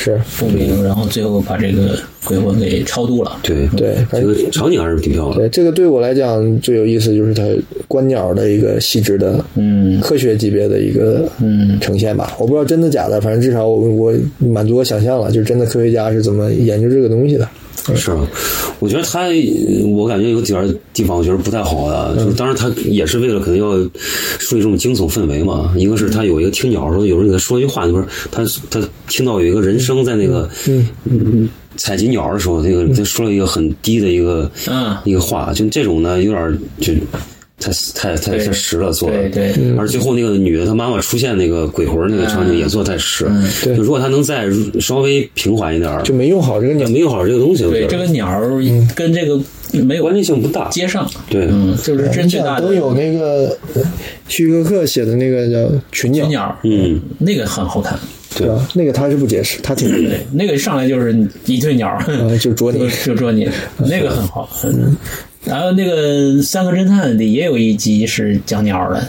是，复明，然后最后把这个鬼魂给超度了。对对这个场景还是挺漂亮的。对这个对我来讲最有意思，就是它观鸟的一个细致的，嗯科学级别的一个嗯呈现吧。我不知道真的假的，反正至少我我满足我想象了，就是真的科学家是怎么研究这个东西的。是啊，我觉得他，我感觉有几点地方我觉得不太好的，就是当然他也是为了可能要树立这种惊悚氛围嘛。一个是他有一个听鸟的时候，有人给他说一句话，就是他他听到有一个人声在那个嗯采集鸟的时候，那个他说了一个很低的一个嗯一个话，就这种呢有点就。太太太太实了，做的。对对而最后那个女的，她妈妈出现那个鬼魂那个场景也做得太实。对就如果她能再稍微平缓一点儿，就没用好这个鸟，没用好这个东西。对，这个鸟儿跟这个没有关联性不大。接上。对，嗯，就是真你最大的都有那个呃希区柯克写的那个叫《群鸟群》，鸟，嗯，那个很好看。对吧？那个他是不解释，他挺对，那个上来就是一对鸟就捉你就 <laughs> 就捉你，那个很好。嗯然后那个《三个侦探》里也有一集是讲鸟的，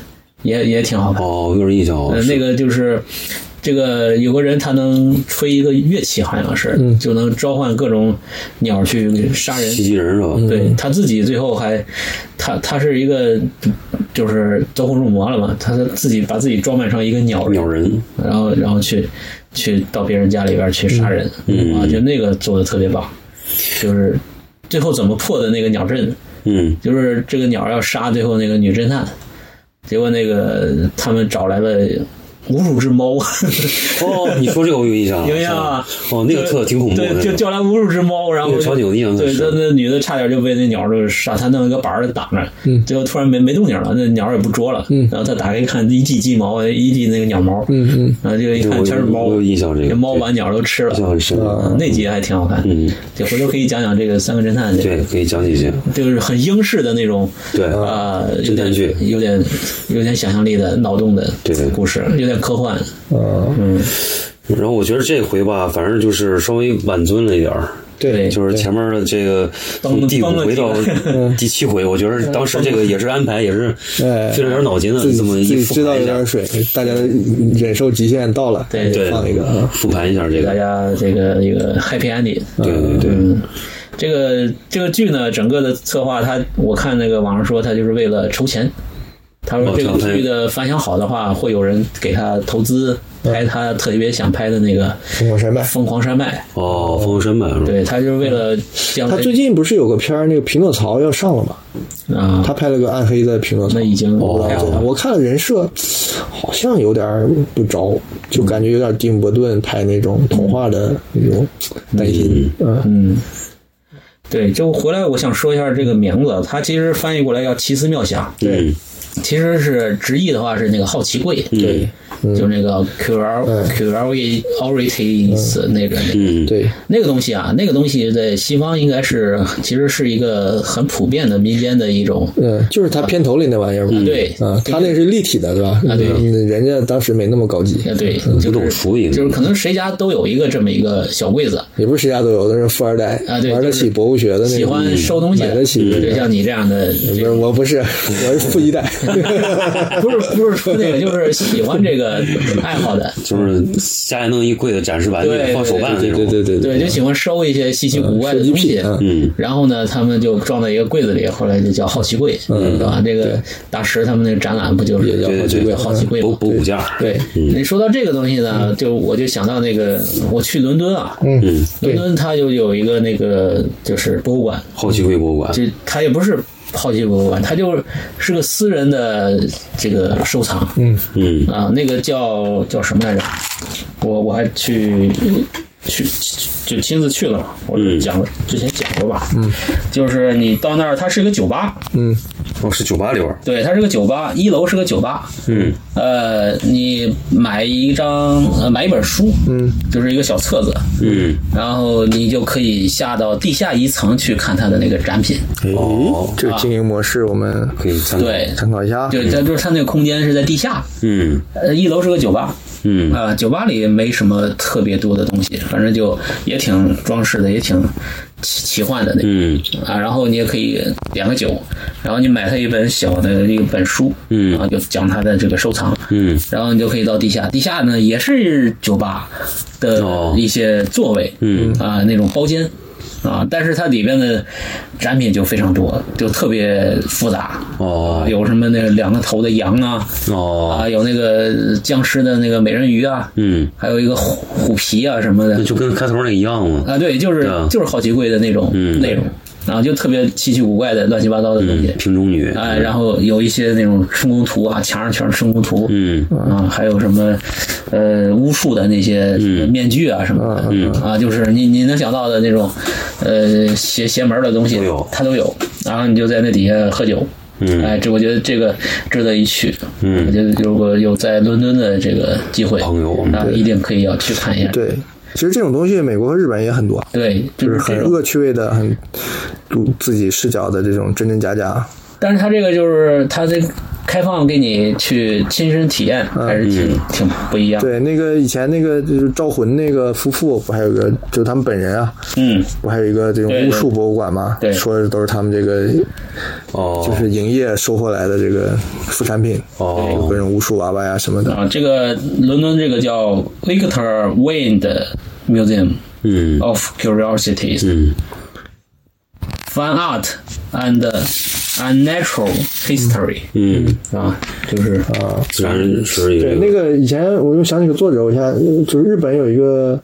也也挺好看。哦，有点印象那个就是这个有个人他能吹一个乐器，好像是，就能召唤各种鸟去杀人。袭击人是吧？对他自己最后还，他他是一个就是走火入魔了嘛，他自己把自己装扮成一个鸟人鸟人，然后然后去去到别人家里边去杀人，嗯。啊，就那个做的特别棒，就是最后怎么破的那个鸟阵，嗯，就是这个鸟要杀最后那个女侦探，结果那个他们找来了无数只猫，<laughs> 哦，你说这个我有印象，有印象啊哦，那个特挺恐怖的，对，就叫来无数只猫，然后那个场景有印象对，那那女的差点就被那鸟就傻，她弄一个板儿挡着，嗯最后突然没没动静了，那鸟也不捉了，嗯然后她打开一看，一地鸡毛，一地那个鸟毛，嗯嗯然后就一看全是猫，我有印象这个猫把鸟都吃了印，象很深。嗯那集还挺好看，嗯，就回头可以讲讲这个三个侦探，对，可以讲几句。就是很英式的那种，对啊，有点侦探剧有点有点想象力的脑洞的对故事，有点科幻，嗯，嗯，然后我觉得这回吧，反正就是稍微晚尊了一点儿。对，就是前面的这个从第五回到 <laughs> 第七回，我觉得 <laughs> 当时这个也是安排，也是哎。费了点脑筋的这么一自己知道复盘一点，水，大家忍受极限到了，对。对，放一个啊，复盘一下这个。大，家这个一个 happy ending。对对对，嗯，这个这个剧呢，整个的策划，它我看那个网上说，它就是为了筹钱。他说哦这个这样剧的反响好的话，会有人给他投资拍他特别想拍的那个疯狂山脉《疯狂山脉？对他就是为了将他最近不是有个片儿，那个《匹诺曹》要上了吗？啊，他拍了个暗黑的匹诺曹那，已经我看了人设，好像有点不着，就感觉有点丁伯顿拍那种童话的那种担心。嗯，嗯，对，就回来我想说一下这个名字，它其实翻译过来叫奇思妙想。嗯，其实是直译的话是那个好奇柜，对，就那个 curiosity curiosities 那个那个嗯，对，那个东西啊，那个东西在西方应该是其实是一个很普遍的民间的一种，嗯，就是它片头里那玩意儿嘛。对。啊，他那是立体的，对吧？啊对。嗯人家当时没那么高级，呃，对，不就是懂熟应该就是可能谁家都有一个这么一个小柜子，也不是谁家都有，都是富二代啊对玩得起博物学的那种，喜欢收东西的，买得起。就像你这样的，不是，我不是，我是富一代。<laughs> <laughs> 不是不是说那个，就是喜欢这个爱好的，就是家里弄一柜子展示玩具对放手办那对种，对对对对，就喜欢收一些稀奇古怪的东西，嗯嗯。然后呢，他们就装在一个柜子里，后来就叫好奇柜，嗯对吧？这个大石他们那个展览不就是也叫好奇柜，好奇柜吗？博博物件，对，你说到这个东西呢，就我就想到那个我去伦敦啊，嗯，伦敦它就有一个那个就是博物馆，好奇柜博物馆，就它也不是好奇博物馆，它就是个私人的这个收藏，嗯嗯啊，那个叫叫什么来着？我我还去去就亲自去了嘛，我嗯。讲了之前讲过吧，嗯，就是你到那儿，它是一个酒吧，嗯，哦是酒吧里边儿，对，它是个酒吧，一楼是个酒吧，嗯。呃，你买一张呃买一本书，嗯，就是一个小册子，嗯，然后你就可以下到地下一层去看它的那个展品，哦，这个经营模式我们可以参考，对，参考一下。对它就是它那个空间是在地下，嗯。呃，一楼是个酒吧，嗯。啊、酒吧里没什么特别多的东西，反正就也挺装饰的，也挺奇奇幻的那啊，然后你也可以点个酒，然后你买他一本小的一本书，嗯。啊，就讲他的这个收藏，嗯。然后你就可以到地下，地下呢也是酒吧的哦。一些座位，嗯。啊那种包间。啊，但是它里边的展品就非常多，就特别复杂。哦有什么那两个头的羊啊，哦，啊，有那个僵尸的那个美人鱼啊，嗯，还有一个虎虎皮啊什么的就跟开头那一样嘛，啊，对，就是啊就是好奇怪的那种嗯内容，然后就特别稀奇古怪的乱七八糟的东西。嗯，，瓶中女，哎，然后有一些那种春宫图啊，墙上全是春宫图，嗯。啊，还有什么呃巫术的那些面具啊什么的，嗯。啊，就是你你能想到的那种呃邪邪门的东西都有。它都有，然后你就在那底下喝酒。嗯。哎，这我觉得这个值得一去。嗯。我觉得如果有在伦敦的这个机会，朋友啊，一定可以要去看一下。对，其实这种东西美国和日本也很多，对，就就是是很。恶趣味的、很独自己视角的这种真真假假。但是他这个就是他这开放给你去亲身体验，还是挺挺不一样。对，那个以前那个就是招魂那个夫妇，不还有个就他们本人啊，嗯，不还有一个这种巫术博物馆吗？对说的都是他们这个哦，就是营业收获来的这个副产品，哦。有各种巫术娃娃呀什么的。啊，这个伦敦这个叫 Victor Wayne 的 Museum 嗯。of Curiosities、嗯 Fine Art and Unnatural History，嗯，啊，就是啊，自然对，那个以前我又想起个作者，我想就是日本有一个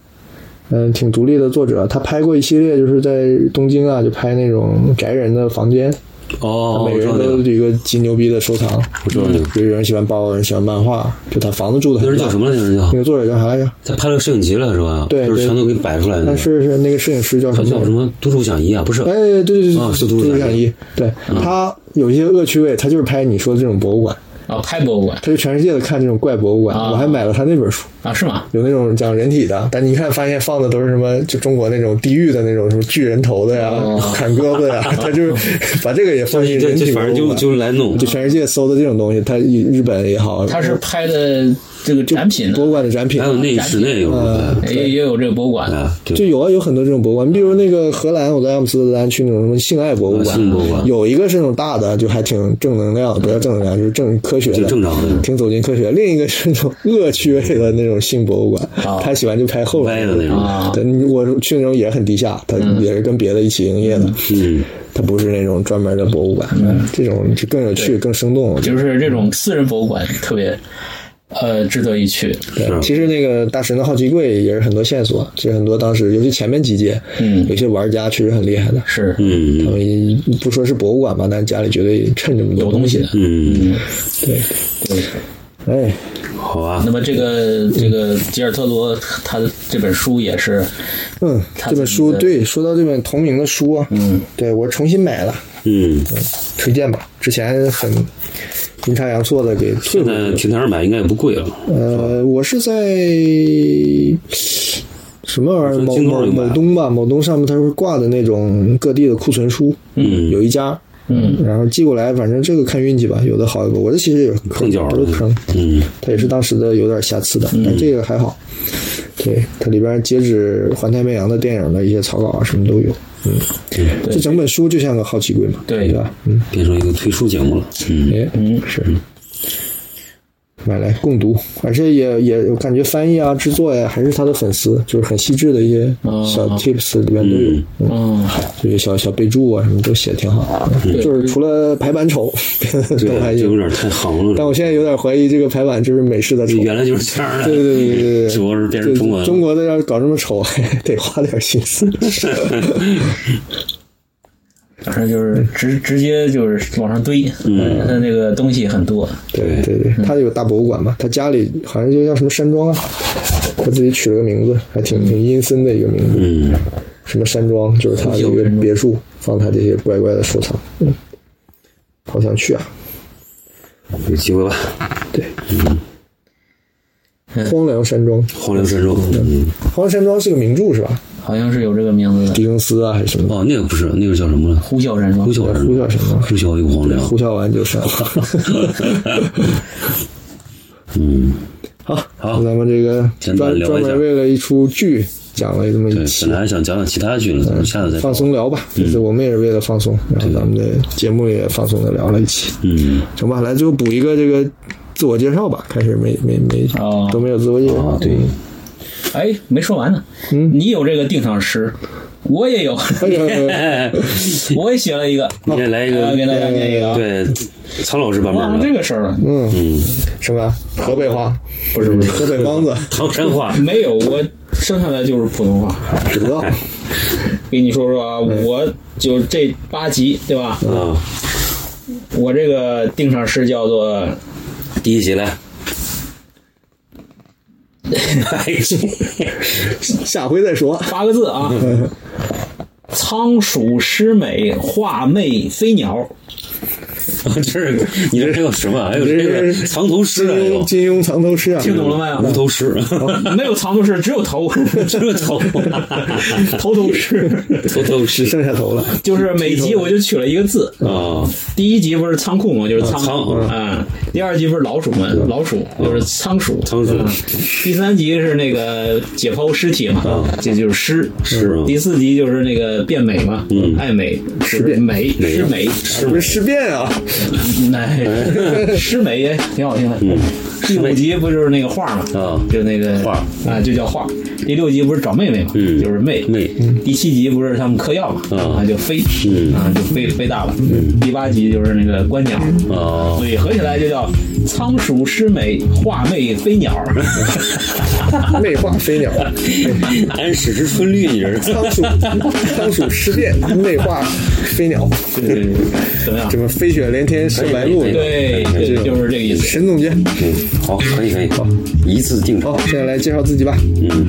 嗯挺独立的作者，他拍过一系列，就是在东京啊，就拍那种宅人的房间，哦，每个人都有一个极牛逼的收藏。我知道那个，有人喜欢包，有人喜欢漫画，就他房子住的那人叫什。么来着？那人叫那个作者叫啥来着？他拍了个摄影集了是吧？对对就是全都给摆出来的。是是那个摄影师叫什么他叫什？么？都市想一啊？不是？哎，对对对啊对，是都市想想一。对他有一些恶趣味，他就是拍你说的这种博物馆，啊，拍博物馆他就全世界的看这种怪博物馆。啊我还买了他那本书。啊，是吗？有那种讲人体的，但你一看发现放的都是什么，就中国那种地狱的那种什么巨人头的呀、哦砍胳膊呀，<laughs> 他就把这个也放进这人体这反正就博物馆就来弄就。全世界搜的这种东西，他日本也好，他是拍的这个展品，博物馆的展品还，有内室内有呃也也有这个博物馆。啊，对。就有啊，有很多这种博物馆，比如那个荷兰，我在阿姆斯特丹去那种什么性爱博物啊馆，有一个是那种大的，就还挺正能量，不叫正能量，就是正科学的，正常的。挺走进科学。另一个是那种恶趣味的那种性博物馆，啊。他喜欢就拍后面的。那种。我去那种也很低下，他也是跟别的一起营业的，嗯，它不是那种专门的博物馆，这种就更有趣、更生动。就是这种私人博物馆特别呃值得一去。对，其实那个大神的好奇柜也是很多线索，其实很多当时，尤其前面几届，嗯有些玩家确实很厉害的，是，嗯。他嗯们不说是博物馆吧，但家里绝对趁这么多东西的。嗯，对，对。哎，好啊那，么这个这个吉尔特罗他的这本书也是，嗯，他这本书，对，说到这本同名的书啊，嗯，对我重新买了，嗯。推荐吧。之前很阴差阳错的给退现回去了。在平台上买应该也不贵了。呃，我是在什么玩意儿？某某东吧，某东上面它是挂的那种各地的库存书，嗯有一家，嗯，然后寄过来，反正这个看运气吧，有的好，有的我这其实也是坑碰是坑，嗯，它也是当时的有点瑕疵的，但这个还好。对，它里边截止环太平洋的电影的一些草稿啊，什么都有。嗯，这整本书就像个好奇柜嘛，对对吧？嗯，变成一个推书节目了。嗯，哎，嗯是。买来共读，而且也也我感觉翻译啊、制作呀，还是他的粉丝，就是很细致的一些小 tips 里面都有，嗯，嗯，这些小小备注啊什么都写的挺好，就是除了排版丑，<laughs> 都还有。点太横了。但我现在有点怀疑这个排版就是美式的丑，原来就是这样的。对对对对对对，只不过是变成中文了。中国的要搞这么丑，还得花点心思。<laughs> 反正就是直直接就是往上堆，嗯，它那个东西很多，对对对，他有大博物馆嘛，他家里好像就叫什么山庄啊，他自己取了个名字，还挺挺阴森的一个名字。嗯，什么山庄，就是他的一个别墅，放他这些乖乖的收藏。嗯，好想去啊！有机会吧。对，嗯荒凉山庄，荒凉山庄。嗯，荒凉山庄是个名著是吧？好像是有这个名字的，狄更斯啊，还是什么？哦，那个不是，那个叫什么了？呼啸山庄呼，啸山呼啸山庄呼啸又荒凉。呼啸完就删了。<laughs> 嗯，好，好咱们这个专专门为了一出剧讲了这么一，期本，来还想讲讲其他剧呢，咱们下次再放松聊吧。这次我们也是为了放松，然后咱们的节目也放松的聊了一期。嗯，行吧，来最后补一个这个自我介绍吧。开始没没没哦都没有自我介绍啊，对，哎，没说完呢，你有这个定场诗，我也有，<laughs> 我也写了一个，你也来一个啊，给大家念一个啊，对，苍老师版忘了这个事儿了，嗯，嗯，什么河北话？不是不是，河北梆子，<laughs> 唐山话。<laughs> 没有，我生下来就是普通话。知道？给你说说啊，我就这八集对吧？啊，我这个定场诗叫做第一集来。哎 <laughs> 下回再说。八个字啊：<laughs> 仓鼠诗美，画媚飞鸟。<laughs> 这是你这还有什么？还有这个藏头诗啊，有金庸藏头诗啊，听懂了没有？无头诗，没有藏头诗，只有头，只有头，头头诗。头头诗剩下头了。就是每集我就取了一个字。啊，第一集不是仓库嘛，就是仓仓嗯啊。第二集不是老鼠们，老鼠就是仓鼠。仓鼠。啊第三集是那个解剖尸体嘛，这就是尸。第四集就是那个变美嘛，爱美是美尸美。是不是尸变啊？那 <laughs> <laughs> 尸美也挺好听的。第五集不就是那个画嘛？啊就那个画啊，就叫画。第六集不是找妹妹嘛？嗯就是妹妹第七集不是他们嗑药嘛？啊啊，就飞嗯啊，就飞飞大了。第八集就是那个观鸟，啊所以合起来就叫仓鼠诗美，画媚飞鸟。<laughs> 内化飞鸟，安史之春绿，你这是仓鼠仓鼠尸变，内化飞鸟，对对对，怎么样什？么飞雪连天射白鹿，对，对，就是这个意思。神总结。嗯，好，可以可以，好，一字定场好，，现在来介绍自己吧。嗯。